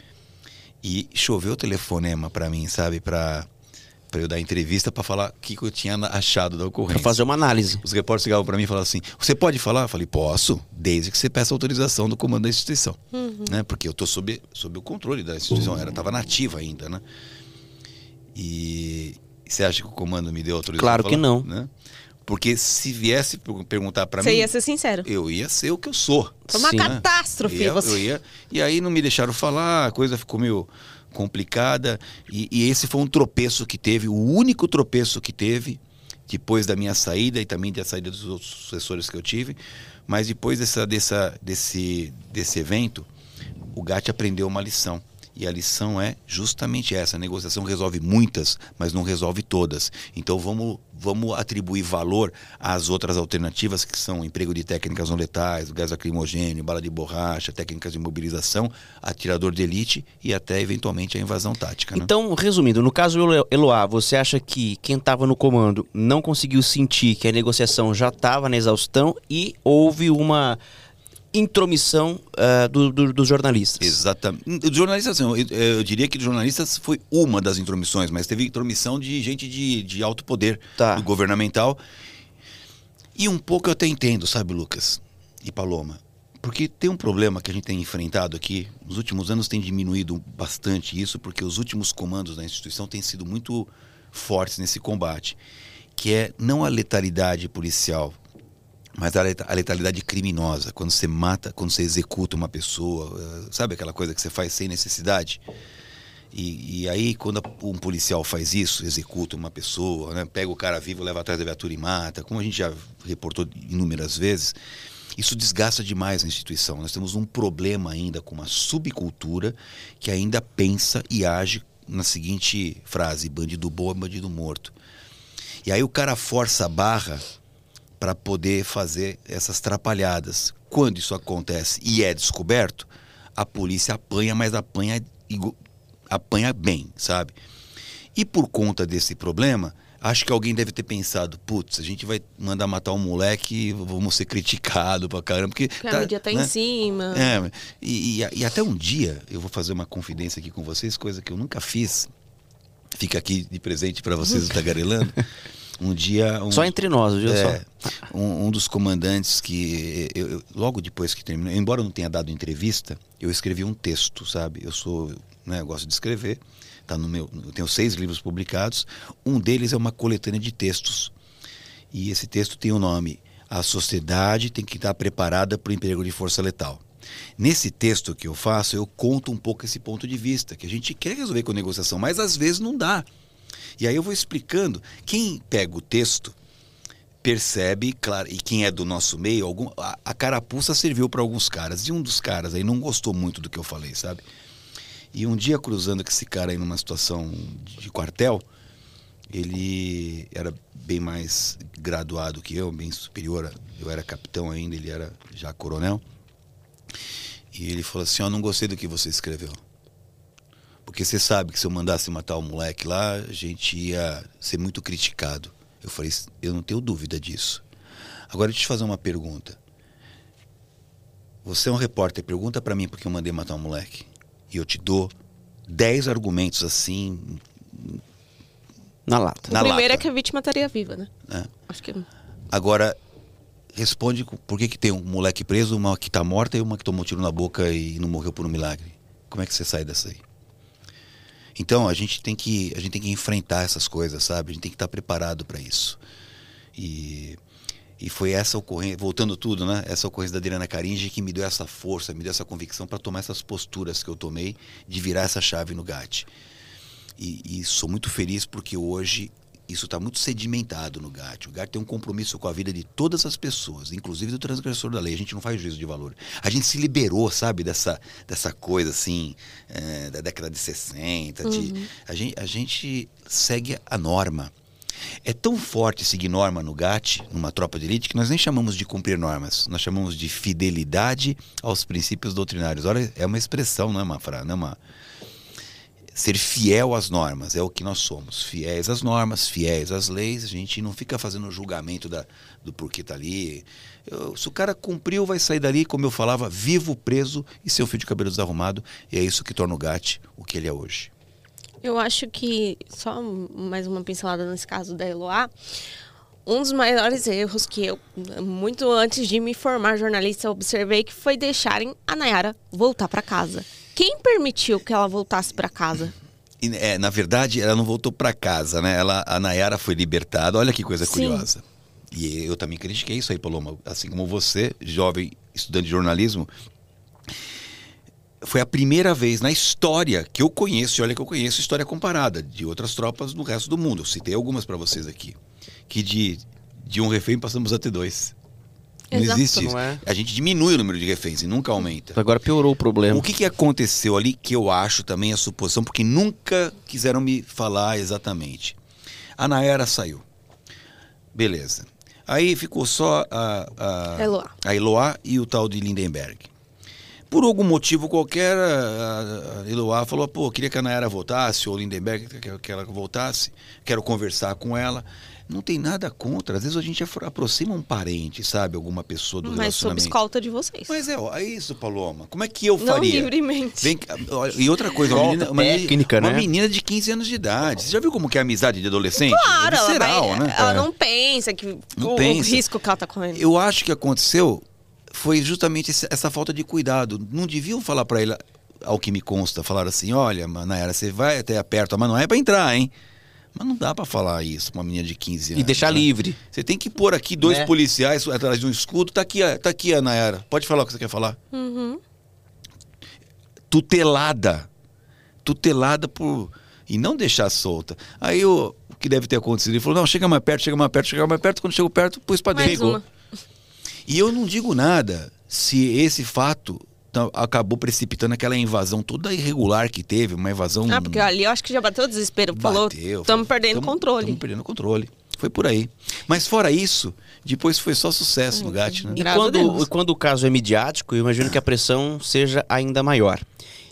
E choveu o telefonema para mim, sabe, para para eu dar entrevista para falar o que, que eu tinha achado da ocorrência. Pra fazer uma análise. Os repórteres ligavam para mim e falavam assim: Você pode falar? Eu falei: Posso, desde que você peça autorização do comando da instituição. Uhum. Né? Porque eu estou sob, sob o controle da instituição, ela estava nativa ainda. Né? E você acha que o comando me deu autorização? Claro que falar? não. Né? Porque se viesse per- perguntar para mim, Você ia ser sincero. eu ia ser o que eu sou. Foi uma Sim. catástrofe. Eu ia- você. eu ia- e aí não me deixaram falar, a coisa ficou meio complicada. E, e esse foi um tropeço que teve, o único tropeço que teve, depois da minha saída e também da saída dos outros sucessores que eu tive. Mas depois dessa, dessa, desse, desse evento, o GAT aprendeu uma lição. E a lição é justamente essa: a negociação resolve muitas, mas não resolve todas. Então vamos, vamos atribuir valor às outras alternativas, que são emprego de técnicas não letais, gás lacrimogêneo, bala de borracha, técnicas de mobilização, atirador de elite e até eventualmente a invasão tática. né? Então, resumindo, no caso Eloá, você acha que quem estava no comando não conseguiu sentir que a negociação já estava na exaustão e houve uma intromissão ah, do- do- dos jornalistas? Exatamente. Os jornalistas, assim, eu, eu diria que os jornalistas foi uma das intromissões, mas teve intromissão de gente de, de alto poder Tá. governamental. E um pouco eu até entendo, sabe, Lucas e Paloma? Porque tem um problema que a gente tem enfrentado aqui. Nos últimos anos tem diminuído bastante isso, porque os últimos comandos da instituição têm sido muito fortes nesse combate, que é não a letalidade policial, mas a leta- a letalidade criminosa, quando você mata, quando você executa uma pessoa, eh, sabe aquela coisa que você faz sem necessidade? E, e aí, quando um policial faz isso, executa uma pessoa, né, pega o cara vivo, leva atrás da viatura e mata, como a gente já reportou inúmeras vezes, isso desgasta demais a instituição. Nós temos um problema ainda com uma subcultura que ainda pensa e age na seguinte frase: bandido bom é bandido morto. E aí o cara força a barra para poder fazer essas trapalhadas. Quando isso acontece e é descoberto, a polícia apanha, mas apanha, apanha bem, sabe? E por conta desse problema, acho que alguém deve ter pensado, putz, a gente vai mandar matar um moleque, vamos ser criticados pra caramba. Porque, Porque a mídia tá em né? cima. É, e, e- e até um dia, eu vou fazer uma confidência aqui com vocês, coisa que eu nunca fiz. Fica aqui de presente para vocês, o tagarelando. Um dia. Um, Só entre nós, viu? é, um, um dos comandantes que eu, eu- logo depois que terminou, embora eu não tenha dado entrevista, eu escrevi um texto, sabe? Eu sou, né, eu gosto de escrever. Tá no meu, eu tenho seis livros publicados. Um deles é uma coletânea de textos. E esse texto tem o nome A sociedade tem que estar preparada para o emprego de força letal. Nesse texto que eu faço, eu conto um pouco esse ponto de vista, que a gente quer resolver com negociação, mas às vezes não dá. E aí eu vou explicando. Quem pega o texto percebe, claro, e quem é do nosso meio, algum, a, a carapuça serviu para alguns caras. E um dos caras aí não gostou muito do que eu falei, sabe? E um dia cruzando com esse cara aí numa situação de, quartel, ele era bem mais graduado que eu, bem superior. Eu era capitão ainda, ele era já coronel. E ele falou assim: Ó, não gostei do que você escreveu. Porque você sabe que se eu mandasse matar o moleque lá, a gente ia ser muito criticado. Eu falei: eu não tenho dúvida disso. Agora deixa eu te fazer uma pergunta. Você é um repórter, pergunta pra mim porque eu mandei matar um moleque. E eu te dou 10 argumentos assim, Na lata. O na primeiro lata. é que a vítima estaria viva, né? né? Acho que. Agora, responde por que, que tem um moleque preso, uma que tá morta e uma que tomou tiro na boca e não morreu por um milagre. Como é que você sai dessa aí? Então, a gente tem que, a gente tem que enfrentar essas coisas, sabe? A gente tem que estar preparado para isso. E, e foi essa ocorrência, voltando tudo, né? Essa ocorrência da Adriana Caringe que me deu essa força, me deu essa convicção para tomar essas posturas que eu tomei de virar essa chave no GAT. E, e sou muito feliz porque hoje isso está muito sedimentado no GAT. O GAT tem um compromisso com a vida de todas as pessoas, inclusive do transgressor da lei. A gente não faz juízo de valor. A gente se liberou, sabe, dessa, dessa coisa assim, eh, da década de 60. De, a, gente, a gente segue a norma. É tão forte seguir norma no GAT, numa tropa de elite, que nós nem chamamos de cumprir normas. Nós chamamos de fidelidade aos princípios doutrinários. Olha, é uma expressão, não é uma frase, não é uma ser fiel às normas, é o que nós somos. Fiéis às normas, fiéis às leis, a gente não fica fazendo julgamento da, do porquê tá ali. Eu, se o cara cumpriu, vai sair dali, como eu falava, vivo, preso e seu fio de cabelo desarrumado. E é isso que torna o GAT o que ele é hoje. Eu acho que, só mais uma pincelada nesse caso da Eloá, um dos maiores erros que eu, muito antes de me formar jornalista, observei que foi deixarem a Nayara voltar para casa. Quem permitiu que ela voltasse para casa? É, na verdade, ela não voltou para casa, né? Ela, a Nayara foi libertada. Olha que coisa Sim. curiosa. E eu também critiquei isso aí, Paloma. Assim como você, jovem estudante de jornalismo, foi a primeira vez na história que eu conheço, e olha que eu conheço história comparada de outras tropas no resto do mundo. Eu citei algumas para vocês aqui. Que de, de um refém passamos a ter dois. Não Exato. existe isso. Não é? A gente diminui o número de reféns e nunca aumenta. Agora piorou o problema. O que, que aconteceu ali que eu acho também a suposição, porque nunca quiseram me falar exatamente. A Nayara saiu. Beleza. Aí ficou só a, a, Eloá. a Eloá e o tal de Lindenberg. Por algum motivo qualquer, a, a Eloá falou, pô, queria que a Nayara voltasse, ou o Lindenberg que, que ela voltasse, quero conversar com ela. Não tem nada contra. Às vezes a gente aproxima um parente, sabe? Alguma pessoa do Mas sob relacionamento. escolta de vocês. Mas é, ó, é isso, Paloma. Como é que eu Não faria? livremente. Vem, e outra coisa, uma menina, uma, menina- técnica, uma né? menina de 15 anos de idade. Você já viu como que é a amizade de adolescente? Claro, é ela, visceral, vai- né? ela É. não pensa que Não o, pensa. o risco que ela tá correndo. Eu acho que aconteceu foi justamente essa falta de cuidado. Não deviam falar pra ele, ao que me consta, falar assim, olha, Nayara, você vai até aperto, mas não é pra entrar, hein? Mas não dá pra falar isso pra uma menina de 15 anos. E deixar né? livre. Você tem que pôr aqui dois Né? policiais atrás de um escudo. Tá aqui, tá aqui a Nayara. Pode falar o que você quer falar. Uhum. tutelada. Tutelada por. E não deixar solta. Aí o, o que deve ter acontecido? Ele falou: não, chega mais perto, chega mais perto, chega mais perto. Quando chegou perto, pôs pra dentro. E eu não digo nada se esse fato tá- acabou precipitando aquela invasão toda irregular que teve, uma invasão. Ah, porque ali eu acho que já bateu o desespero. Falou, estamos foi- perdendo o tamo- controle. Tamo perdendo o controle. Foi por aí. Mas fora isso, depois foi só sucesso no GAT, né? E quando, Deus. quando o caso é midiático, eu imagino que a pressão seja ainda maior.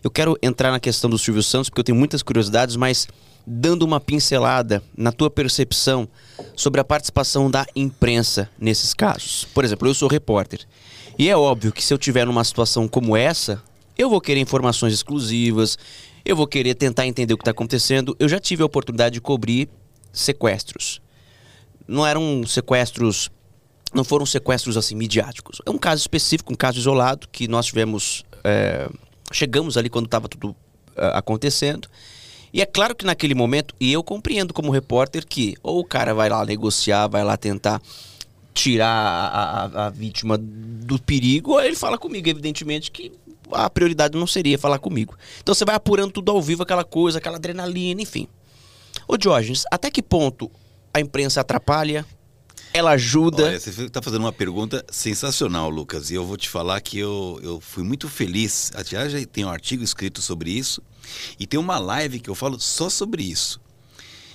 Eu quero entrar na questão do Silvio Santos, porque eu tenho muitas curiosidades, mas dando uma pincelada na tua percepção sobre a participação da imprensa nesses casos. Por exemplo, eu sou repórter. E é óbvio que se eu tiver numa situação como essa, eu vou querer informações exclusivas, eu vou querer tentar entender o que está acontecendo. Eu já tive a oportunidade de cobrir sequestros não eram sequestros, não foram sequestros assim midiáticos. É um caso específico, um caso isolado que nós tivemos, é, chegamos ali quando estava tudo é, acontecendo. E é claro que naquele momento, e eu compreendo como repórter que ou o cara vai lá negociar, vai lá tentar tirar a, a- a vítima do perigo, ele fala comigo, evidentemente que a prioridade não seria falar comigo. Então você vai apurando tudo ao vivo, aquela coisa, aquela adrenalina, enfim. Ô Diógenes, até que ponto a imprensa atrapalha? Ela ajuda? Olha, você está fazendo uma pergunta sensacional, Lucas. E eu vou te falar que eu, eu fui muito feliz. Aliás, já tem um artigo escrito sobre isso. E tem uma live que eu falo só sobre isso.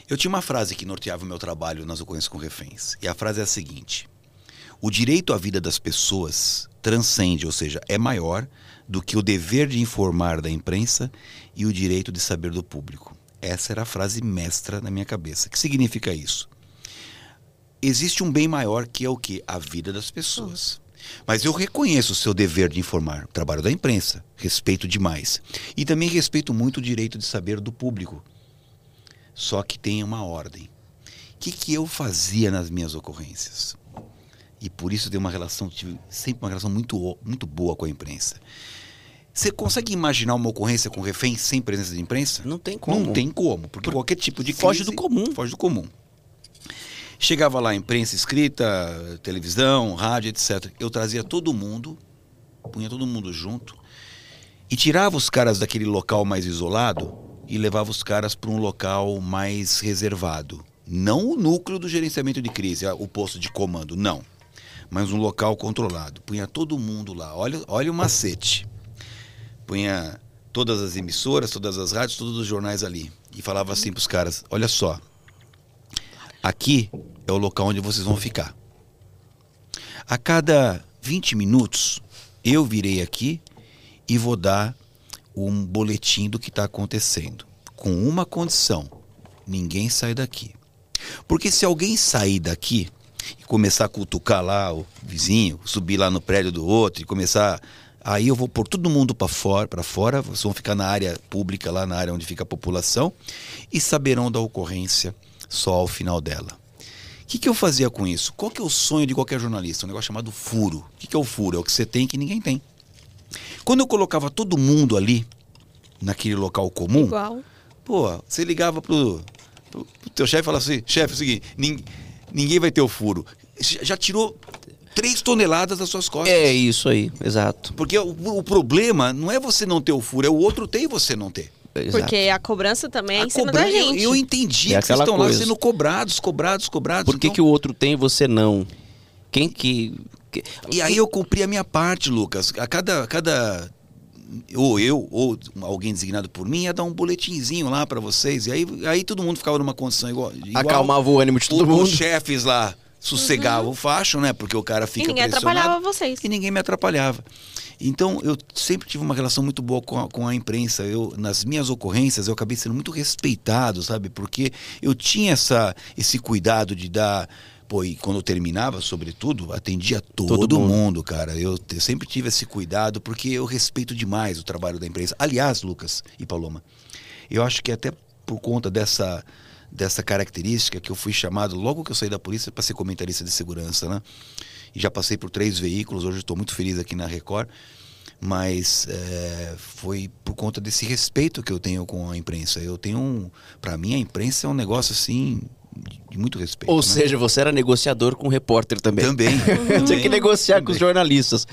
Eu tinha uma frase que norteava o meu trabalho nas ocorrências com reféns. E a frase é a seguinte: O direito à vida das pessoas transcende, ou seja, é maior do que o dever de informar da imprensa e o direito de saber do público. Essa era a frase mestra na minha cabeça. O que significa isso? existe um bem maior que é o que? A vida das pessoas. Mas eu reconheço o seu dever de informar, o trabalho da imprensa, respeito demais. E também respeito muito o direito de saber do público. Só que tem uma ordem. O que, que eu fazia nas minhas ocorrências? E por isso tenho uma relação, tive sempre uma relação muito, muito boa com a imprensa. Você consegue imaginar uma ocorrência com refém sem presença de imprensa? Não tem como. Não tem como, porque qualquer tipo de Foge crise do comum. Foge do comum. Chegava lá imprensa escrita, televisão, rádio, etc. Eu trazia todo mundo, punha todo mundo junto e tirava os caras daquele local mais isolado e levava os caras para um local mais reservado. Não o núcleo do gerenciamento de crise, ah, o posto de comando, não. Mas um local controlado. Punha todo mundo lá. Olha, olha o macete. Punha todas as emissoras, todas as rádios, todos os jornais ali. E falava assim para os caras: olha só, aqui é o local onde vocês vão ficar. A cada 20 minutos, eu virei aqui e vou dar um boletim do que está acontecendo. com uma condição: ninguém sai daqui. Porque se alguém sair daqui e começar a cutucar lá o vizinho, subir lá no prédio do outro e começar aí eu vou pôr todo mundo para fora, para fora, vocês vão ficar na área pública, lá na área onde fica a população, e saberão da ocorrência só ao final dela. O que, que eu fazia com isso? Qual que é o sonho de qualquer jornalista? Um negócio chamado furo. O que, que é o furo? É o que você tem que ninguém tem. Quando eu colocava todo mundo ali, naquele local comum, Igual. pô, você ligava pro, pro, pro teu chefe e falava assim, chefe, é o seguinte, nin- ninguém vai ter o furo. Já tirou três toneladas das suas costas. É isso aí, exato. Porque o, o problema não é você não ter o furo, é o outro ter e você não ter. exato. Porque a cobrança também é A em cima cobrança- da gente. Eu, eu entendi É que vocês aquela estão lá coisa. sendo cobrados, cobrados, cobrados. Por que, então- que o outro tem e você não? Quem que. E aí eu cumpri a minha parte, Lucas. A cada, cada ou eu ou alguém designado por mim ia dar um boletinzinho lá pra vocês. E aí, aí todo mundo ficava numa condição igual. igual Acalmava o ânimo de todo o- mundo. Os chefes lá sossegavam o facho, né? Porque o cara E fica ninguém pressionado. atrapalhava vocês. E ninguém me atrapalhava. Então, eu sempre tive uma relação muito boa com a, com a imprensa. Eu, nas minhas ocorrências, eu acabei sendo muito respeitado, sabe? Porque eu tinha essa, esse cuidado de dar. Pô, e quando eu terminava, sobretudo, atendia todo, Todo mundo. mundo. cara. Eu, sempre tive esse cuidado, porque eu respeito demais o trabalho da imprensa. Aliás, Lucas e Paloma, eu acho que até por conta dessa, dessa característica que eu fui chamado logo que eu saí da polícia para ser comentarista de segurança, né? E já passei por três veículos, hoje estou muito feliz aqui na Record, mas é, foi por conta desse respeito que eu tenho com a imprensa. Eu tenho um, para mim a imprensa é um negócio assim de- muito respeito. Ou né? seja, você era negociador com o repórter também. também, Tinha que também. negociar com os jornalistas.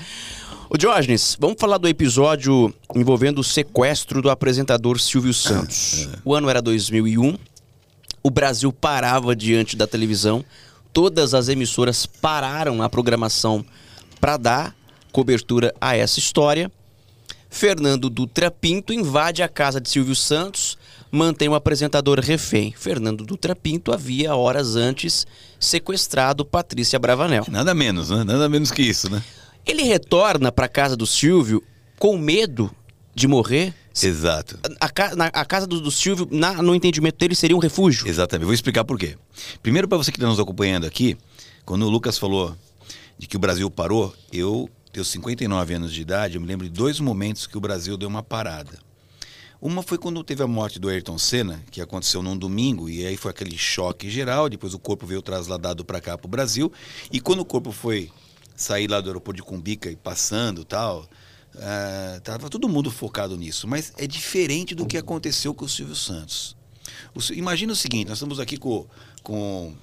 Ô Diógenes, vamos falar do episódio envolvendo o sequestro do apresentador Silvio Santos. O ano era 2001, o Brasil parava diante da televisão, todas as emissoras pararam a programação para dar cobertura a essa história. Fernando Dutra Pinto invade a casa de Silvio Santos, mantém o apresentador refém. Fernando Dutra Pinto havia horas antes sequestrado Patrícia Bravanel. Nada menos, né? Nada menos que isso, né? Ele retorna para casa do Silvio com medo de morrer. Exato. A, na- a casa do, do Silvio, na- no entendimento dele, seria um refúgio. Exatamente. Vou explicar por quê. Primeiro, para você que está nos acompanhando aqui, quando o Lucas falou de que o Brasil parou, eu tenho 59 anos de idade, eu me lembro de dois momentos que o Brasil deu uma parada. Uma foi quando teve a morte do Ayrton Senna, que aconteceu num domingo, e aí foi aquele choque geral, depois o corpo veio trasladado para cá, para o Brasil, e quando o corpo foi sair lá do aeroporto de Cumbica e passando tal, ah, tava todo mundo focado nisso, mas é diferente do que aconteceu com o Silvio Santos. O imagina o seguinte, nós estamos aqui com, com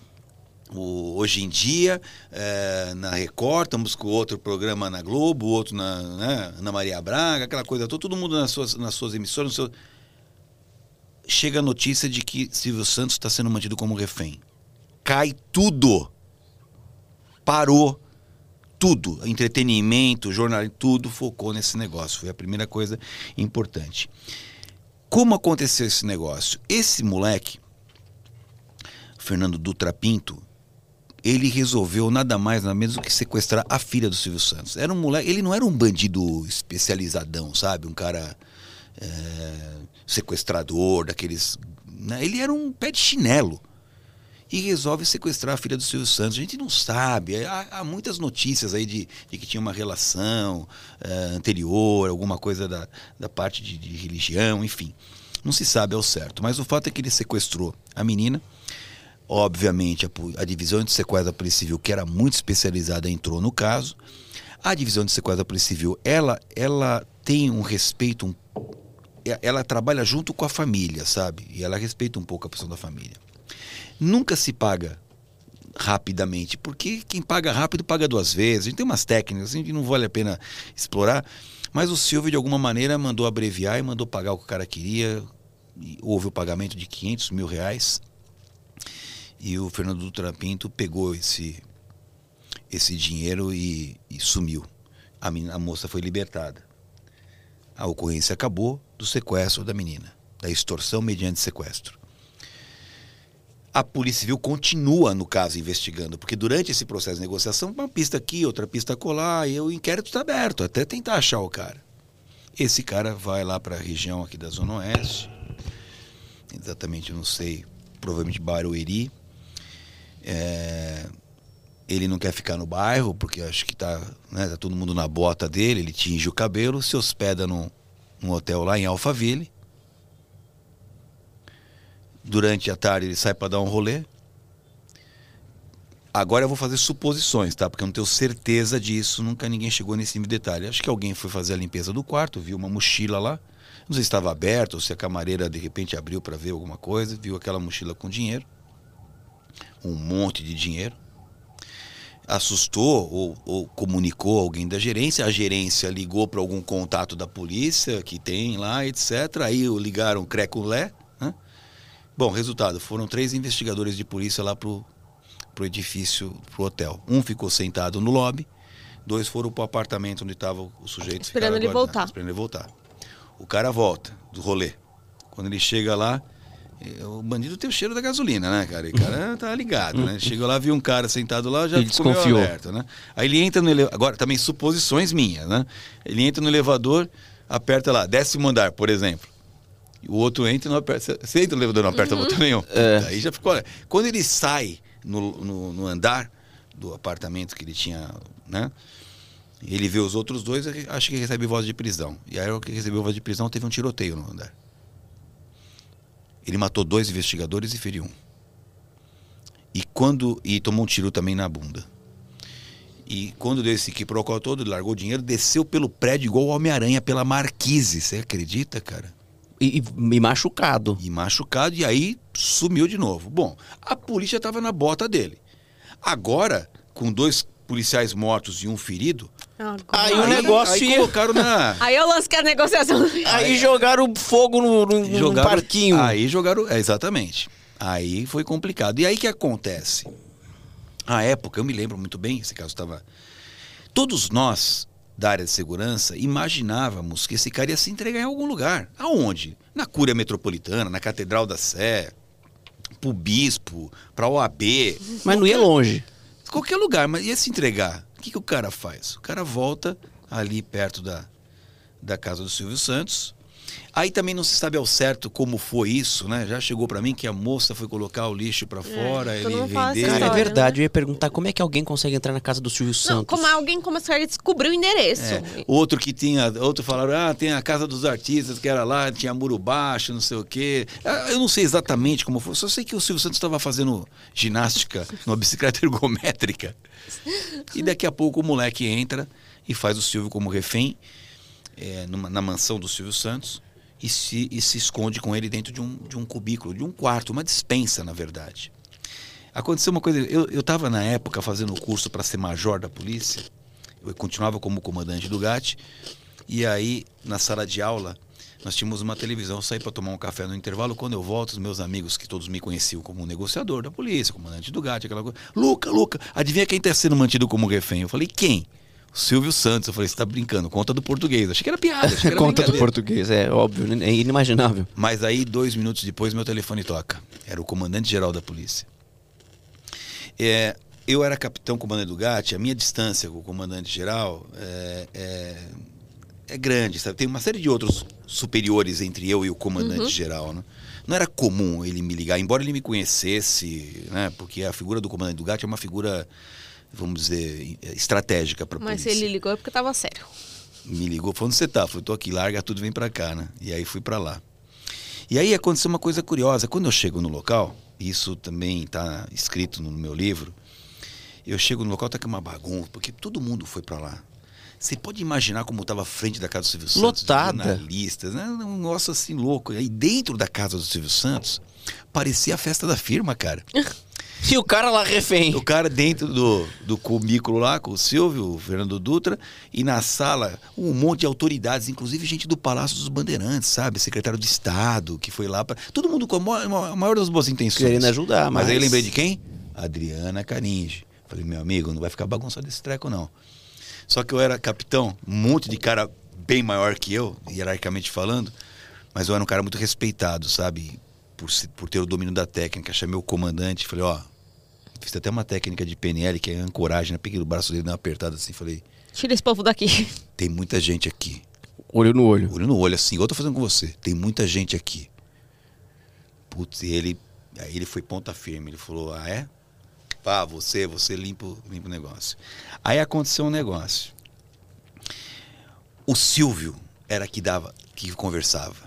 o Hoje em Dia, eh, na Record, estamos com outro programa na Globo, outro na né, Ana Maria Braga, aquela coisa toda, todo mundo nas suas, nas suas emissoras. seu- Chega a notícia de que Silvio Santos está sendo mantido como refém. Cai tudo. Parou tudo. Entretenimento, jornalismo, tudo focou nesse negócio. Foi a primeira coisa importante. Como aconteceu esse negócio? Esse moleque, Fernando Dutra Pinto, ele resolveu nada mais nada menos do que sequestrar a filha do Silvio Santos. Era um moleque, ele não era um bandido especializadão, sabe? Um cara é, sequestrador, daqueles. né? Ele era um pé de chinelo. E resolve sequestrar a filha do Silvio Santos. A gente não sabe. Há, há muitas notícias aí de, de que tinha uma relação é, anterior, alguma coisa da, da parte de, de religião, enfim. Não se sabe ao certo. Mas o fato é que ele sequestrou a menina. Obviamente, a, divisão de sequestro da Polícia Civil, que era muito especializada, entrou no caso. A divisão de sequestro da Polícia Civil, ela, ela tem um respeito, um, e- ela trabalha junto com a família, sabe? E ela respeita um pouco a pessoa da família. Nunca se paga rapidamente, porque quem paga rápido paga duas vezes. A gente tem umas técnicas assim, que não vale a pena explorar. Mas o Silvio, de alguma maneira, mandou abreviar e mandou pagar o que o cara queria. Houve o pagamento de 500 mil reais. E o Fernando Dutra Pinto pegou esse, esse dinheiro e, e sumiu. A, menina- a moça foi libertada. A ocorrência acabou do sequestro da menina, da extorsão mediante sequestro. A Polícia Civil continua, no caso, investigando, porque durante esse processo de negociação, uma pista aqui, outra pista colar, e o inquérito está aberto, até tentar achar o cara. Esse cara vai lá para a região aqui da Zona Oeste, exatamente eu não sei, provavelmente Barueri. É, ele não quer ficar no bairro, porque acho que tá, né, tá todo mundo na bota dele, ele tinge o cabelo, se hospeda num, num hotel lá em Alphaville. Durante a tarde ele sai para dar um rolê. Agora eu vou fazer suposições, tá? Porque eu não tenho certeza disso, nunca ninguém chegou nesse detalhe. Acho que alguém foi fazer a limpeza do quarto, viu uma mochila lá. Não sei se estava aberto ou se a camareira de repente abriu para ver alguma coisa, viu aquela mochila com dinheiro. Um monte de dinheiro. Assustou ou, ou comunicou alguém da gerência. A gerência ligou para algum contato da polícia que tem lá, etc. Aí ligaram Creculé. Né? Bom, resultado: foram três investigadores de polícia lá pro pro edifício, pro hotel. Um ficou sentado no lobby, dois foram pro apartamento onde estava o sujeito. Esperando ele voltar. Esperando ele voltar. O cara volta do rolê. Quando ele chega lá, o bandido tem o cheiro da gasolina, né, cara? E o cara tá ligado, né? Chegou lá, viu um cara sentado lá, já Ele desconfiou. alerta, né? Aí ele entra no elevador. Agora, também suposições minhas, né? Ele entra no elevador, aperta lá, décimo andar, por exemplo. O outro entra e não aperta. Você entra no elevador não aperta botão nenhum. É. Aí já ficou. Quando ele sai no, no, no andar do apartamento que ele tinha, né? Ele vê os outros dois, acho que recebe voz de prisão. E aí, o que recebeu voz de prisão, teve um tiroteio no andar. Ele matou dois investigadores e feriu um. E quando e tomou um tiro também na bunda. E quando deu esse quiprocó todo, largou o dinheiro, desceu pelo prédio igual o Homem-Aranha pela marquise. Você acredita, cara? E, e- e machucado. E machucado, e aí sumiu de novo. Bom, a polícia estava na bota dele. Agora, com dois policiais mortos e um ferido, Agora. Aí o negócio aí ia- colocaram na. Aí eu lance que a negociação. Aí jogaram fogo no, no- no jogaram, parquinho. Aí jogaram. é, exatamente. Aí foi complicado. E aí que acontece? A época, eu me lembro muito bem, esse caso estava. Todos nós da área de segurança imaginávamos que esse cara ia se entregar em algum lugar. Aonde? Na Cúria Metropolitana, na Catedral da Sé, pro Bispo, pra OAB. Mas não ia longe. Qualquer lugar, mas ia se entregar. Que, que o cara faz? O cara volta ali perto da, da casa do Silvio Santos. Aí também não se sabe ao certo como foi isso, né? Já chegou pra mim que a moça foi colocar o lixo pra fora, todo ele vendeu. Cara, é história, verdade. Eu ia perguntar como é que alguém consegue entrar na casa do Silvio Não, Santos. como alguém começou a descobrir o endereço. É, outro que tinha, outro falaram, ah, tem a casa dos artistas que era lá, tinha muro baixo, não sei o quê. Ah, Eu não sei exatamente como foi, só sei que o Silvio Santos estava fazendo ginástica numa bicicleta ergométrica. E daqui a pouco o moleque entra e faz o Silvio como refém é, numa- na mansão do Silvio Santos e se, e se esconde com ele dentro de um, de um cubículo, de um quarto, uma dispensa, na verdade. Aconteceu uma coisa, eu estava na época fazendo o curso para ser major da polícia, eu continuava como comandante do GAT, e aí na sala de aula nós tínhamos uma televisão, eu saí para tomar um café no intervalo, quando eu volto, os meus amigos que todos me conheciam como negociador da polícia, comandante do GAT, aquela coisa, Luca, Luca, adivinha quem está sendo mantido como refém? Eu falei, quem? Silvio Santos. Eu falei, você tá brincando, conta do português. Achei que era piada. Que era Conta do português, é óbvio, né? é inimaginável. Mas aí, dois minutos depois, meu telefone toca. Era o comandante-geral da polícia. É, eu era capitão comandante do GAT, a minha distância com o comandante-geral é, é, é grande, sabe? Tem uma série de outros superiores entre eu e o comandante-geral, né? Não era comum ele me ligar, embora ele me conhecesse, né? Porque a figura do comandante do GAT é uma figura, vamos dizer, estratégica para a Mas se polícia ele ligou é porque tava sério. me ligou, falou, onde você tá? Eu falei, tô aqui, larga tudo, vem pra cá, né? E aí fui pra lá. E aí aconteceu uma coisa curiosa. Quando eu chego no local, isso também tá escrito no meu livro, eu chego no local, tá aqui uma bagunça, porque todo mundo foi pra lá. Você pode imaginar como estava a frente da casa do Silvio Santos? Lotada. Jornalistas, né? um negócio assim louco. E dentro da casa do Silvio Santos, parecia a festa da firma, cara. E o cara lá refém. O cara dentro do, do cubículo lá, com o Silvio, o Fernando Dutra, e na sala um monte de autoridades, inclusive gente do Palácio dos Bandeirantes, sabe? Secretário de Estado, que foi lá para Todo mundo com a maior, a maior das boas intenções. Querendo ajudar, mas... aí eu mas- lembrei de quem? Adriana Caringe. Falei, meu amigo, não vai ficar bagunçado esse treco, não. Só que eu era capitão, um monte de cara bem maior que eu, hierarquicamente falando, mas eu era um cara muito respeitado, sabe? Por, por ter o domínio da técnica. Chamei o comandante, falei, ó, fiz até uma técnica de PNL, que é ancoragem, né? Peguei o braço dele, dei uma apertada assim, falei, Tira esse povo daqui. tem muita gente aqui. Olho no olho. Olho no olho, assim, igual eu tô fazendo com você. Tem muita gente aqui. Putz, e ele, aí ele foi ponta firme. Ele falou: Ah, é? Pá, você, você limpa, o- limpa o negócio. Aí aconteceu um negócio. O Silvio era que dava, que conversava.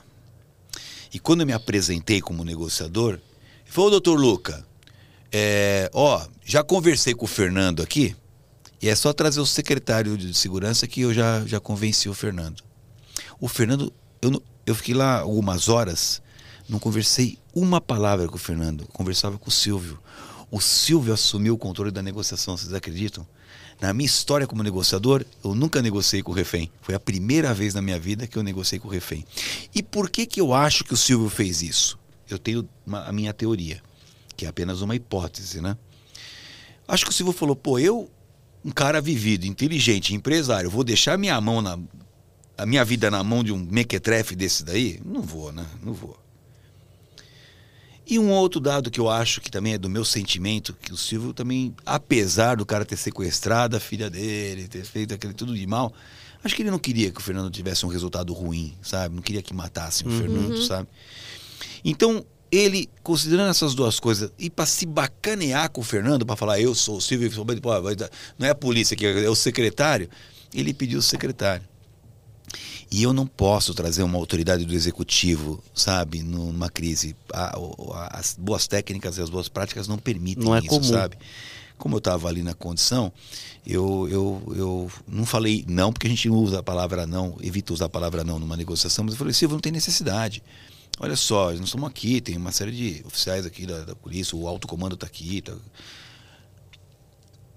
E quando eu me apresentei como negociador, ele falou, doutor Luca, é, ó, já conversei com o Fernando aqui, e é só trazer o secretário de segurança que eu já, já convenci o Fernando. O Fernando, eu, eu fiquei lá algumas horas, não conversei uma palavra com o Fernando, conversava com o Silvio. O Silvio assumiu o controle da negociação, vocês acreditam? Na minha história como negociador, eu nunca negociei com o refém. Foi a primeira vez na minha vida que eu negociei com o refém. E por que, que eu acho que o Silvio fez isso? Eu tenho uma- a minha teoria, que é apenas uma hipótese, né? Acho que o Silvio falou, pô, eu, um cara vivido, inteligente, empresário, vou deixar minha mão na. a minha vida na mão de um mequetrefe desse daí? Não vou, né? Não vou. E um outro dado que eu acho que também é do meu sentimento, que o Silvio também, apesar do cara ter sequestrado a filha dele, ter feito aquele tudo de mal, acho que ele não queria que o Fernando tivesse um resultado ruim, sabe? Não queria que matassem o Fernando, sabe? Então, ele, considerando essas duas coisas, e para se bacanear com o Fernando, para falar, eu sou o Silvio, não é a polícia que é o secretário, ele pediu o secretário. E eu não posso trazer uma autoridade do executivo, sabe, numa crise. A- o- a- as boas técnicas e as boas práticas não permitem Não é isso, comum. sabe? Como eu estava ali na condição, eu, eu, eu não falei não, porque a gente não usa a palavra não, evita usar a palavra não numa negociação, mas eu falei, Silvio, não tem necessidade. Olha só, nós estamos aqui, tem uma série de oficiais aqui da, da polícia, o alto comando está aqui. Tá...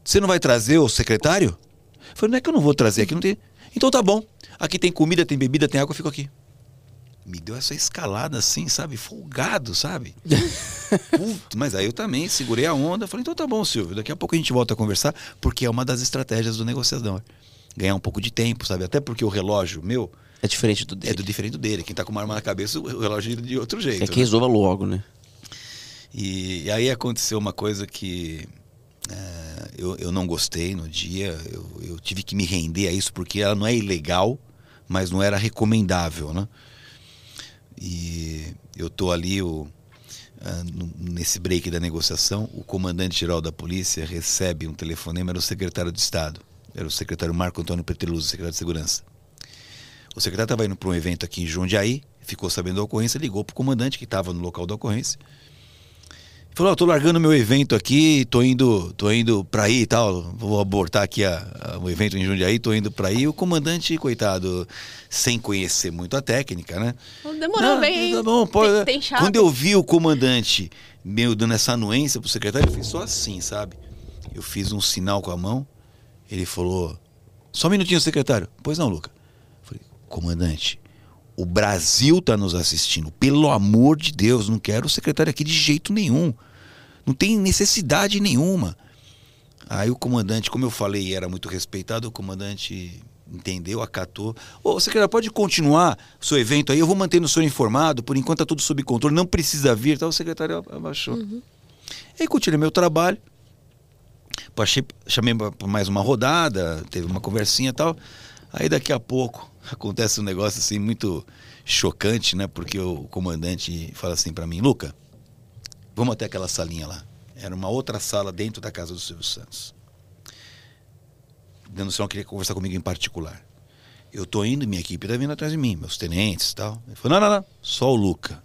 Você não vai trazer o secretário? Eu falei, não é que eu não vou trazer aqui, não tem. Então tá bom. Aqui tem comida, tem bebida, tem água, eu fico aqui. Me deu essa escalada assim, sabe? Folgado, sabe? Putz, mas aí eu também segurei a onda. Falei, então tá bom, Silvio. Daqui a pouco a gente volta a conversar, porque é uma das estratégias do negociador. Ganhar um pouco de tempo, sabe? Até porque o relógio meu É diferente do dele. é do diferente do dele. Quem tá com uma arma na cabeça, o relógio gira de outro jeito. É que né? resolva logo, né? E, e aí aconteceu uma coisa que é, eu, eu não gostei no dia. Eu, eu tive que me render a isso porque ela não é ilegal, mas não era recomendável, né? E eu tô ali o, ah, nesse break da negociação, o comandante-geral da polícia recebe um telefonema, era o secretário de Estado. Era o secretário Marco Antônio Petreluzzo, secretário de Segurança. O secretário estava indo para um evento aqui em Jundiaí, ficou sabendo da ocorrência, ligou para o comandante que estava no local da ocorrência. Falou, ó, tô largando meu evento aqui, tô indo, tô indo para aí e tal, vou abortar aqui a, a- o evento em Jundiaí, tô indo para aí. O comandante, coitado, sem conhecer muito a técnica, né? Demorou Não, bem. Tá bom, pode. Tem, tem chave. Quando eu vi o comandante meu dando essa anuência pro secretário, eu fiz só assim, sabe? Eu fiz um sinal com a mão, ele falou, só um minutinho, secretário. Pois não, Luca. Eu falei, comandante, o Brasil tá nos assistindo. Pelo amor de Deus, não quero o secretário aqui de jeito nenhum. Não tem necessidade nenhuma. Aí o comandante, como eu falei, era muito respeitado, o comandante entendeu, acatou. Ô, secretário, pode continuar o seu evento aí, eu vou mantendo o senhor informado, por enquanto tá tudo sob controle, não precisa vir, tá? O secretário abaixou. Aí continuei meu trabalho, Achei, chamei para mais uma rodada, teve uma conversinha e tal. Aí daqui a pouco acontece um negócio assim muito chocante, né? Porque o comandante fala assim para mim, Luca, vamos até aquela salinha lá. Era uma outra sala dentro da casa do Silvio Santos. Dando sinal que queria conversar comigo em particular. Eu tô indo, minha equipe tá vindo atrás de mim, meus tenentes e tal. Ele falou, não, não, não, só o Luca.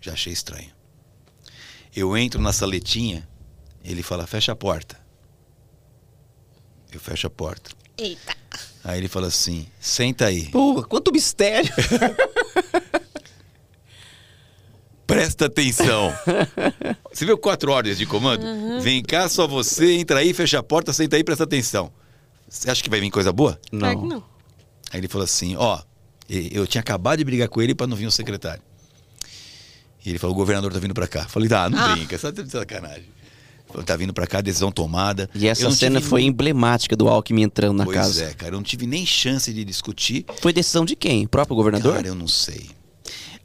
Já achei estranho. Eu entro na saletinha, ele fala, fecha a porta. Eu fecho a porta. Eita. Aí ele fala assim, senta aí. Pô, quanto mistério. Presta atenção. Você viu quatro ordens de comando? Vem cá, só você, entra aí, fecha a porta, senta aí, presta atenção. Você acha que vai vir coisa boa? Que não. Aí ele falou assim, ó, eu tinha acabado de brigar com ele para não vir o secretário. E ele falou, o governador tá vindo para cá. Falei, tá, não Ah. brinca, só de sacanagem. Falou, tá vindo para cá, decisão tomada. E essa Eu não cena tive foi nem- emblemática do Alckmin entrando na Pois casa. é, cara, eu não tive nem chance de discutir. Foi decisão de quem? O próprio governador? Cara, eu não sei.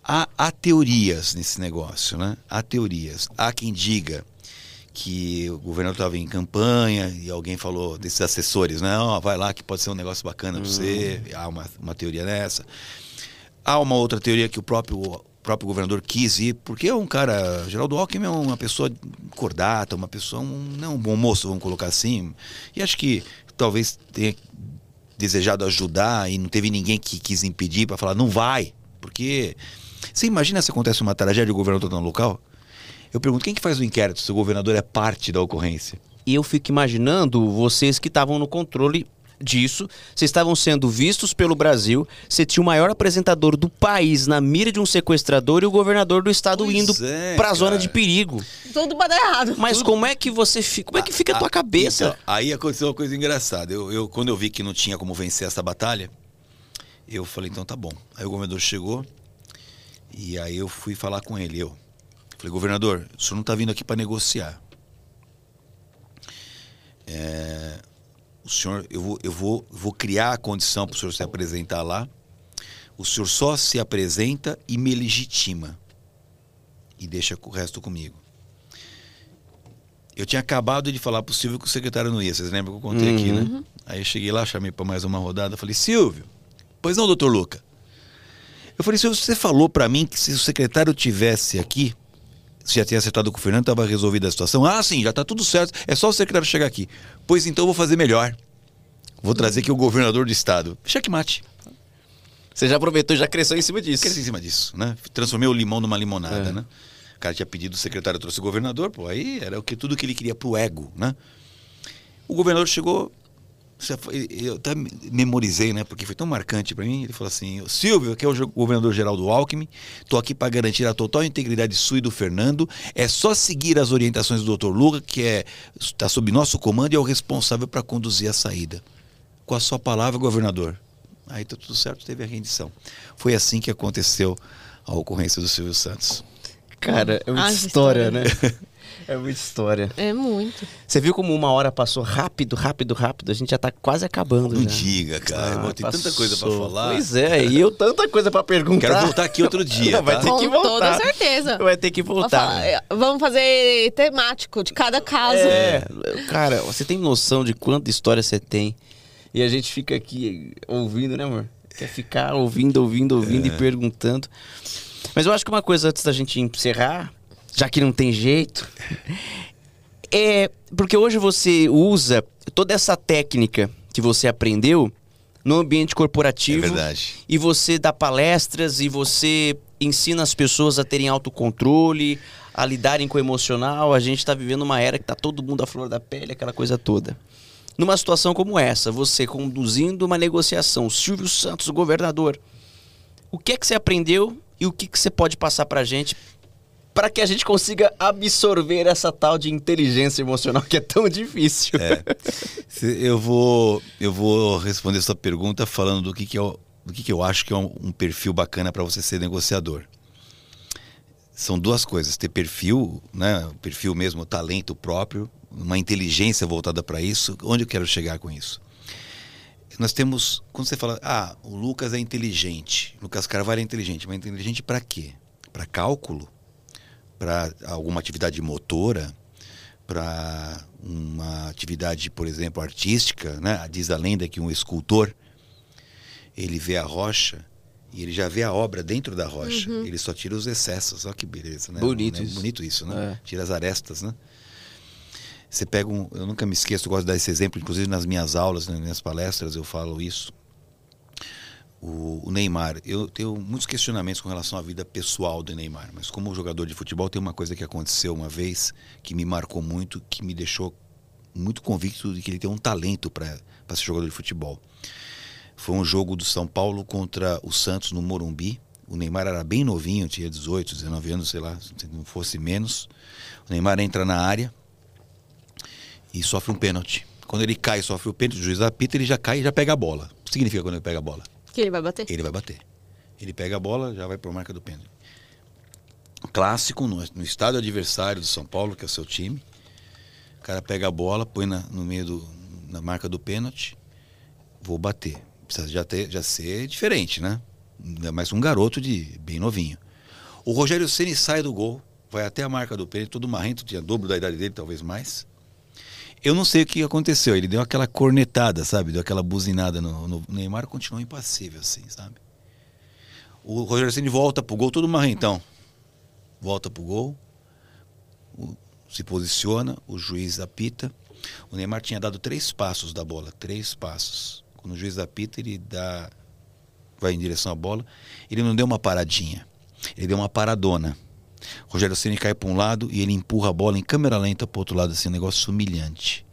Há, há teorias nesse negócio, né? Há teorias. Há quem diga que o governador estava em campanha e alguém falou desses assessores, né? Ó, vai lá que pode ser um negócio bacana para você. Há uma, uma teoria nessa. Há uma outra teoria que o próprio próprio governador quis ir, porque é um cara. Geraldo Alckmin é uma pessoa cordata, uma pessoa. Um, não um bom moço, vamos colocar assim. E acho que talvez tenha desejado ajudar e não teve ninguém que quis impedir para falar, não vai. Porque. Você imagina se acontece uma tragédia e o governador está no local? Eu pergunto, quem que faz o inquérito se o governador é parte da ocorrência? E eu fico imaginando vocês que estavam no controle disso, vocês estavam sendo vistos pelo Brasil, você tinha o maior apresentador do país na mira de um sequestrador e o governador do estado Pois indo é, pra zona cara. de perigo. Tudo pra dar errado. Mas como é que você fica? Como é que fica a tua Ah, cabeça? então, aí aconteceu uma coisa engraçada. Eu, eu- quando eu vi que não tinha como vencer essa batalha, eu falei, então tá bom. Aí o governador chegou e aí eu fui falar com ele. Eu falei, governador, o senhor não está vindo aqui para negociar. É, o senhor, eu vou, eu vou, vou criar a condição para o senhor se apresentar lá. O senhor só se apresenta e me legitima. E deixa o resto comigo. Eu tinha acabado de falar pro Silvio que o secretário não ia. Vocês lembram que eu contei aqui, né? Aí eu cheguei lá, chamei para mais uma rodada. Falei, Silvio, pois não, doutor Luca? Eu falei, Silvio, você falou para mim que se o secretário tivesse aqui, se já tinha acertado com o Fernando, estava resolvida a situação. Ah, sim, já está tudo certo. É só o secretário chegar aqui. Pois então eu vou fazer melhor. Vou trazer aqui o governador do estado. Checkmate. Você já aproveitou e já cresceu em cima disso. Esqueci em cima disso, né? Transformei o limão numa limonada, É. né? O cara tinha pedido o secretário, trouxe o governador, pô, aí era o que tudo que ele queria pro ego, né? O governador chegou, eu até memorizei, né? Porque foi tão marcante para mim. Ele falou assim: Silvio, aqui é o governador Geraldo Alckmin, tô aqui para garantir a total integridade sua e do Fernando. É só seguir as orientações do Dr. Luca, que é está sob nosso comando e é o responsável para conduzir a saída. Com a sua palavra, governador. Aí tá tudo certo, teve a rendição. Foi assim que aconteceu a ocorrência do Silvio Santos. Cara, é Ah, história, história. né? É muita história. É muito. Você viu como uma hora passou rápido, rápido, rápido? A gente já tá quase acabando. Não já. diga, cara. Ah, Tem tanta coisa para passou. falar. Pois é, e eu tanta coisa pra perguntar. Quero voltar aqui outro dia, Vai tá? ter Com que voltar. toda certeza. Vai ter que voltar. é, Vamos fazer temático de cada caso. É, cara, você tem noção de quanta história você tem? E a gente fica aqui ouvindo, né, amor? Quer ficar ouvindo, ouvindo, ouvindo e perguntando. Mas eu acho que uma coisa antes da gente encerrar, já que não tem jeito, é porque hoje você usa toda essa técnica que você aprendeu no ambiente corporativo. É verdade. E você dá palestras e você ensina as pessoas a terem autocontrole, a lidarem com o emocional. A gente está vivendo uma era que tá todo mundo à flor da pele, aquela coisa toda. Numa situação como essa, você conduzindo uma negociação, Silvio Santos, governador, o que é que você aprendeu e o que, que você pode passar pra gente para que a gente consiga absorver essa tal de inteligência emocional que é tão difícil? É. Eu vou, eu vou responder sua pergunta falando do que, que, eu, do que, que eu acho que é um, um perfil bacana para você ser negociador. São duas coisas: ter perfil, né? perfil mesmo, talento próprio, uma inteligência voltada para isso. Onde eu quero chegar com isso? Nós temos, quando você fala, ah, o Lucas é inteligente, Lucas Carvalho é inteligente, mas inteligente para quê? Para cálculo? Para alguma atividade motora? para uma atividade, por exemplo, artística, né? Diz a lenda que um escultor ele vê a rocha e ele já vê a obra dentro da rocha. Ele só tira os excessos. Olha que beleza, né? Bonito Né? isso. Bonito isso, né? É. Tira as arestas, né? Você pega um, eu nunca me esqueço, eu gosto de dar esse exemplo, inclusive nas minhas aulas, nas minhas palestras eu falo isso. O, Neymar, eu tenho muitos questionamentos com relação à vida pessoal do Neymar, mas como jogador de futebol tem uma coisa que aconteceu uma vez que me marcou muito, que me deixou muito convicto de que ele tem um talento para ser jogador de futebol. Foi um jogo do São Paulo contra o Santos no Morumbi. O Neymar era bem novinho, tinha 18, 19 anos, sei lá, se não fosse menos. O Neymar entra na área e sofre um pênalti. Quando ele cai e sofre o pênalti, o juiz apita, ele já cai e já pega a bola. O que significa quando ele pega a bola? Que ele vai bater. Ele vai bater. Ele pega a bola, já vai para a marca do pênalti. Clássico no, no estádio adversário do São Paulo, que é o seu time. O cara pega a bola, põe na, no meio do, na marca do pênalti. Vou bater. Precisa já, ter, já ser diferente, né? Ainda mais um garoto de bem novinho. O Rogério Ceni sai do gol, vai até a marca do pênalti, todo marrento, tinha dobro da idade dele, talvez mais. Eu não sei o que aconteceu. Ele deu aquela cornetada, sabe? Deu aquela buzinada no, no Neymar, continuou impassível, assim, sabe? O Rogério Ceni volta pro gol, todo marrentão. Volta pro gol, o- se posiciona, o juiz apita. O Neymar tinha dado três passos da bola, três passos. Quando o juiz apita, ele dá, vai em direção à bola. Ele não deu uma paradinha, ele deu uma paradona. Rogério Ceni cai para um lado e ele empurra a bola em câmera lenta para outro lado, assim, um negócio humilhante.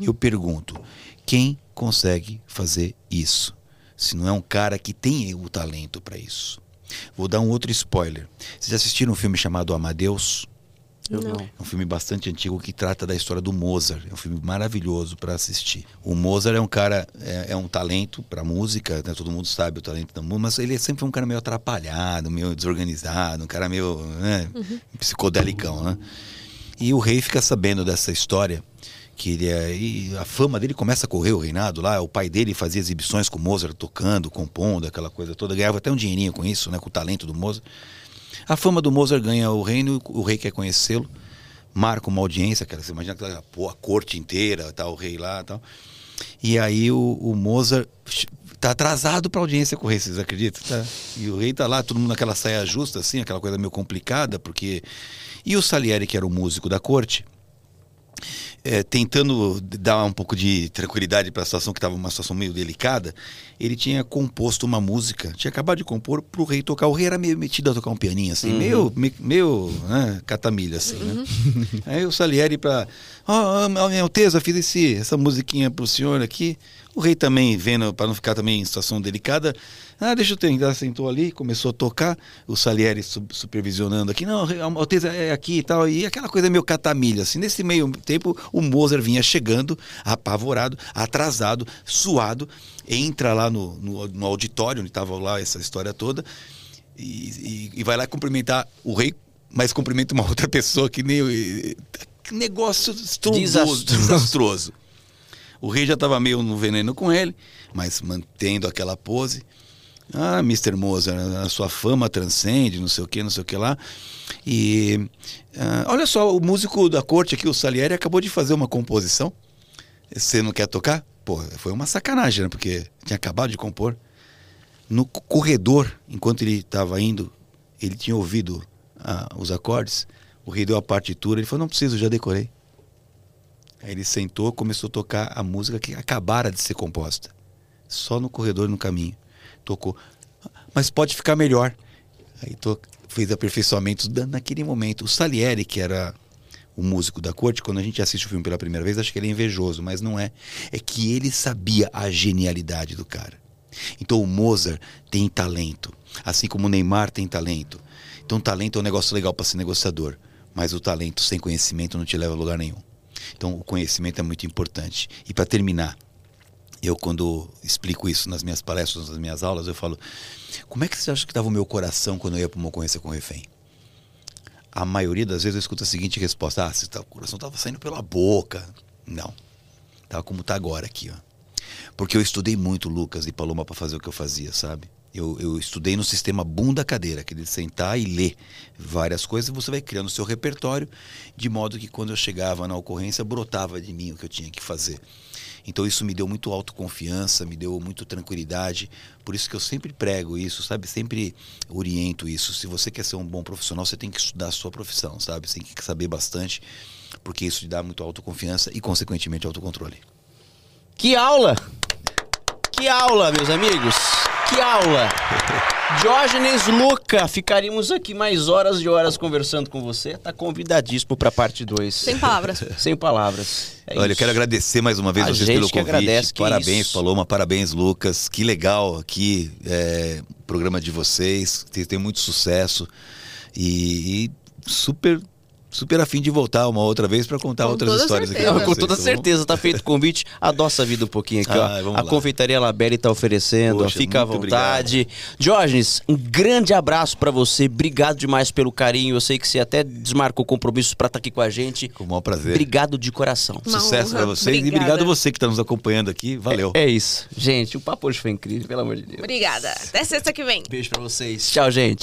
Eu pergunto, quem consegue fazer isso? Se não é um cara que tem o talento para isso. Vou dar um outro spoiler. Vocês já assistiram um filme chamado Amadeus? Eu Não. É um filme bastante antigo que trata da história do Mozart. É um filme maravilhoso para assistir. O Mozart é um cara, é, é um talento para música, né? todo mundo sabe o talento da música, mas ele é sempre um cara meio atrapalhado, meio desorganizado, um cara meio né? psicodelicão, né? E o rei fica sabendo dessa história. Que ele é, e a fama dele começa a correr o reinado lá. O pai dele fazia exibições com o Mozart tocando, compondo, aquela coisa toda. Ganhava até um dinheirinho com isso, né? Com o talento do Mozart. A fama do Mozart ganha o reino, o rei quer conhecê-lo, marca uma audiência, cara, você imagina aquela, pô, a corte inteira, tá o rei lá e tal. E aí o, o Mozart tá atrasado pra audiência com o rei, vocês acreditam? Tá. E o rei tá lá, todo mundo naquela saia justa, assim, aquela coisa meio complicada, porque... E o Salieri, que era o músico da corte, é, tentando dar um pouco de tranquilidade para a situação, que estava uma situação meio delicada, ele tinha composto uma música, tinha acabado de compor para o rei tocar. O rei era meio metido a tocar um pianinho, assim, meio, me- meio né, catamilha, assim, né? Aí o Salieri para. Ó, oh, minha Alteza, fiz esse, essa musiquinha pro senhor aqui. O rei também, vendo, para não ficar também em situação delicada, ah, deixa eu tentar, sentou ali, começou a tocar, o Salieri su- supervisionando aqui, não, a Alteza é aqui e tal, e aquela coisa meio catamilha, assim, nesse meio tempo o Mozart vinha chegando, apavorado, atrasado, suado, entra lá no, no, no auditório, onde estava lá essa história toda, e, e- e vai lá cumprimentar o rei, mas cumprimenta uma outra pessoa que nem... Que negócio estrondoso, Desastroso. desastroso. O rei já estava meio no veneno com ele, mas mantendo aquela pose. Ah, Mr. Mozart, a sua fama transcende, não sei o que, não sei o que lá. E ah, olha só, o músico da corte aqui, o Salieri, acabou de fazer uma composição. Você não quer tocar? Pô, foi uma sacanagem, né? Porque tinha acabado de compor. No co- corredor, enquanto ele estava indo, ele tinha ouvido ah, os acordes. O rei deu a partitura, ele falou: Não preciso, já decorei. Aí ele sentou, começou a tocar a música que acabara de ser composta. Só no corredor, no caminho. Tocou. Mas pode ficar melhor. Aí to... fez aperfeiçoamentos naquele momento. O Salieri, que era o músico da corte, quando a gente assiste o filme pela primeira vez, acha que ele é invejoso, mas não é. É que ele sabia a genialidade do cara. Então o Mozart tem talento, assim como o Neymar tem talento. Então talento é um negócio legal para ser negociador, mas o talento sem conhecimento não te leva a lugar nenhum. Então o conhecimento é muito importante. E para terminar, eu quando explico isso nas minhas palestras, nas minhas aulas, eu falo: como é que você acha que estava o meu coração quando eu ia para uma ocorrência com refém? A maioria das vezes eu escuto a seguinte resposta: ah, você tá- o coração estava saindo pela boca. Não. Tava como tá agora aqui, ó. Porque eu estudei muito Lucas e Paloma para fazer o que eu fazia, sabe? Eu, eu estudei no sistema bunda cadeira, aquele de sentar e ler várias coisas, você vai criando o seu repertório, de modo que quando eu chegava na ocorrência, brotava de mim o que eu tinha que fazer. Então isso me deu muito autoconfiança, me deu muito tranquilidade. Por isso que eu sempre prego isso, sabe? Sempre oriento isso. Se você quer ser um bom profissional, você tem que estudar a sua profissão, sabe? Você tem que saber bastante, porque isso te dá muito autoconfiança e, consequentemente, autocontrole. Que aula! Que aula, meus amigos! Que aula! Diógenes Luca, ficaríamos aqui mais horas e horas conversando com você. Tá convidadíssimo pra parte 2. Sem palavras. Sem palavras. É Olha, eu isso. quero agradecer mais uma vez A vocês gente pelo que convite. agradece, que parabéns, isso. Paloma, parabéns, Lucas. Que legal aqui é, o programa de vocês. Tem, tem muito sucesso e, e super super afim de voltar uma outra vez para contar Com outras histórias aqui. certeza. pra Não, com toda tá certeza, tá feito o convite. Adoça a vida um pouquinho aqui, Ah, ó. A lá. Confeitaria Labelle tá oferecendo. Poxa, Fica à vontade. Diógenes, um grande abraço pra você. Obrigado demais pelo carinho. Eu sei que você até desmarcou compromissos pra estar aqui com a gente. Com o maior prazer. Obrigado de coração. Uma Sucesso para vocês e Obrigada. obrigado a você que está nos acompanhando aqui. Valeu. É isso. Gente, o papo hoje foi incrível, pelo amor de Deus. Obrigada. Até sexta que vem. Beijo pra vocês. Tchau, gente.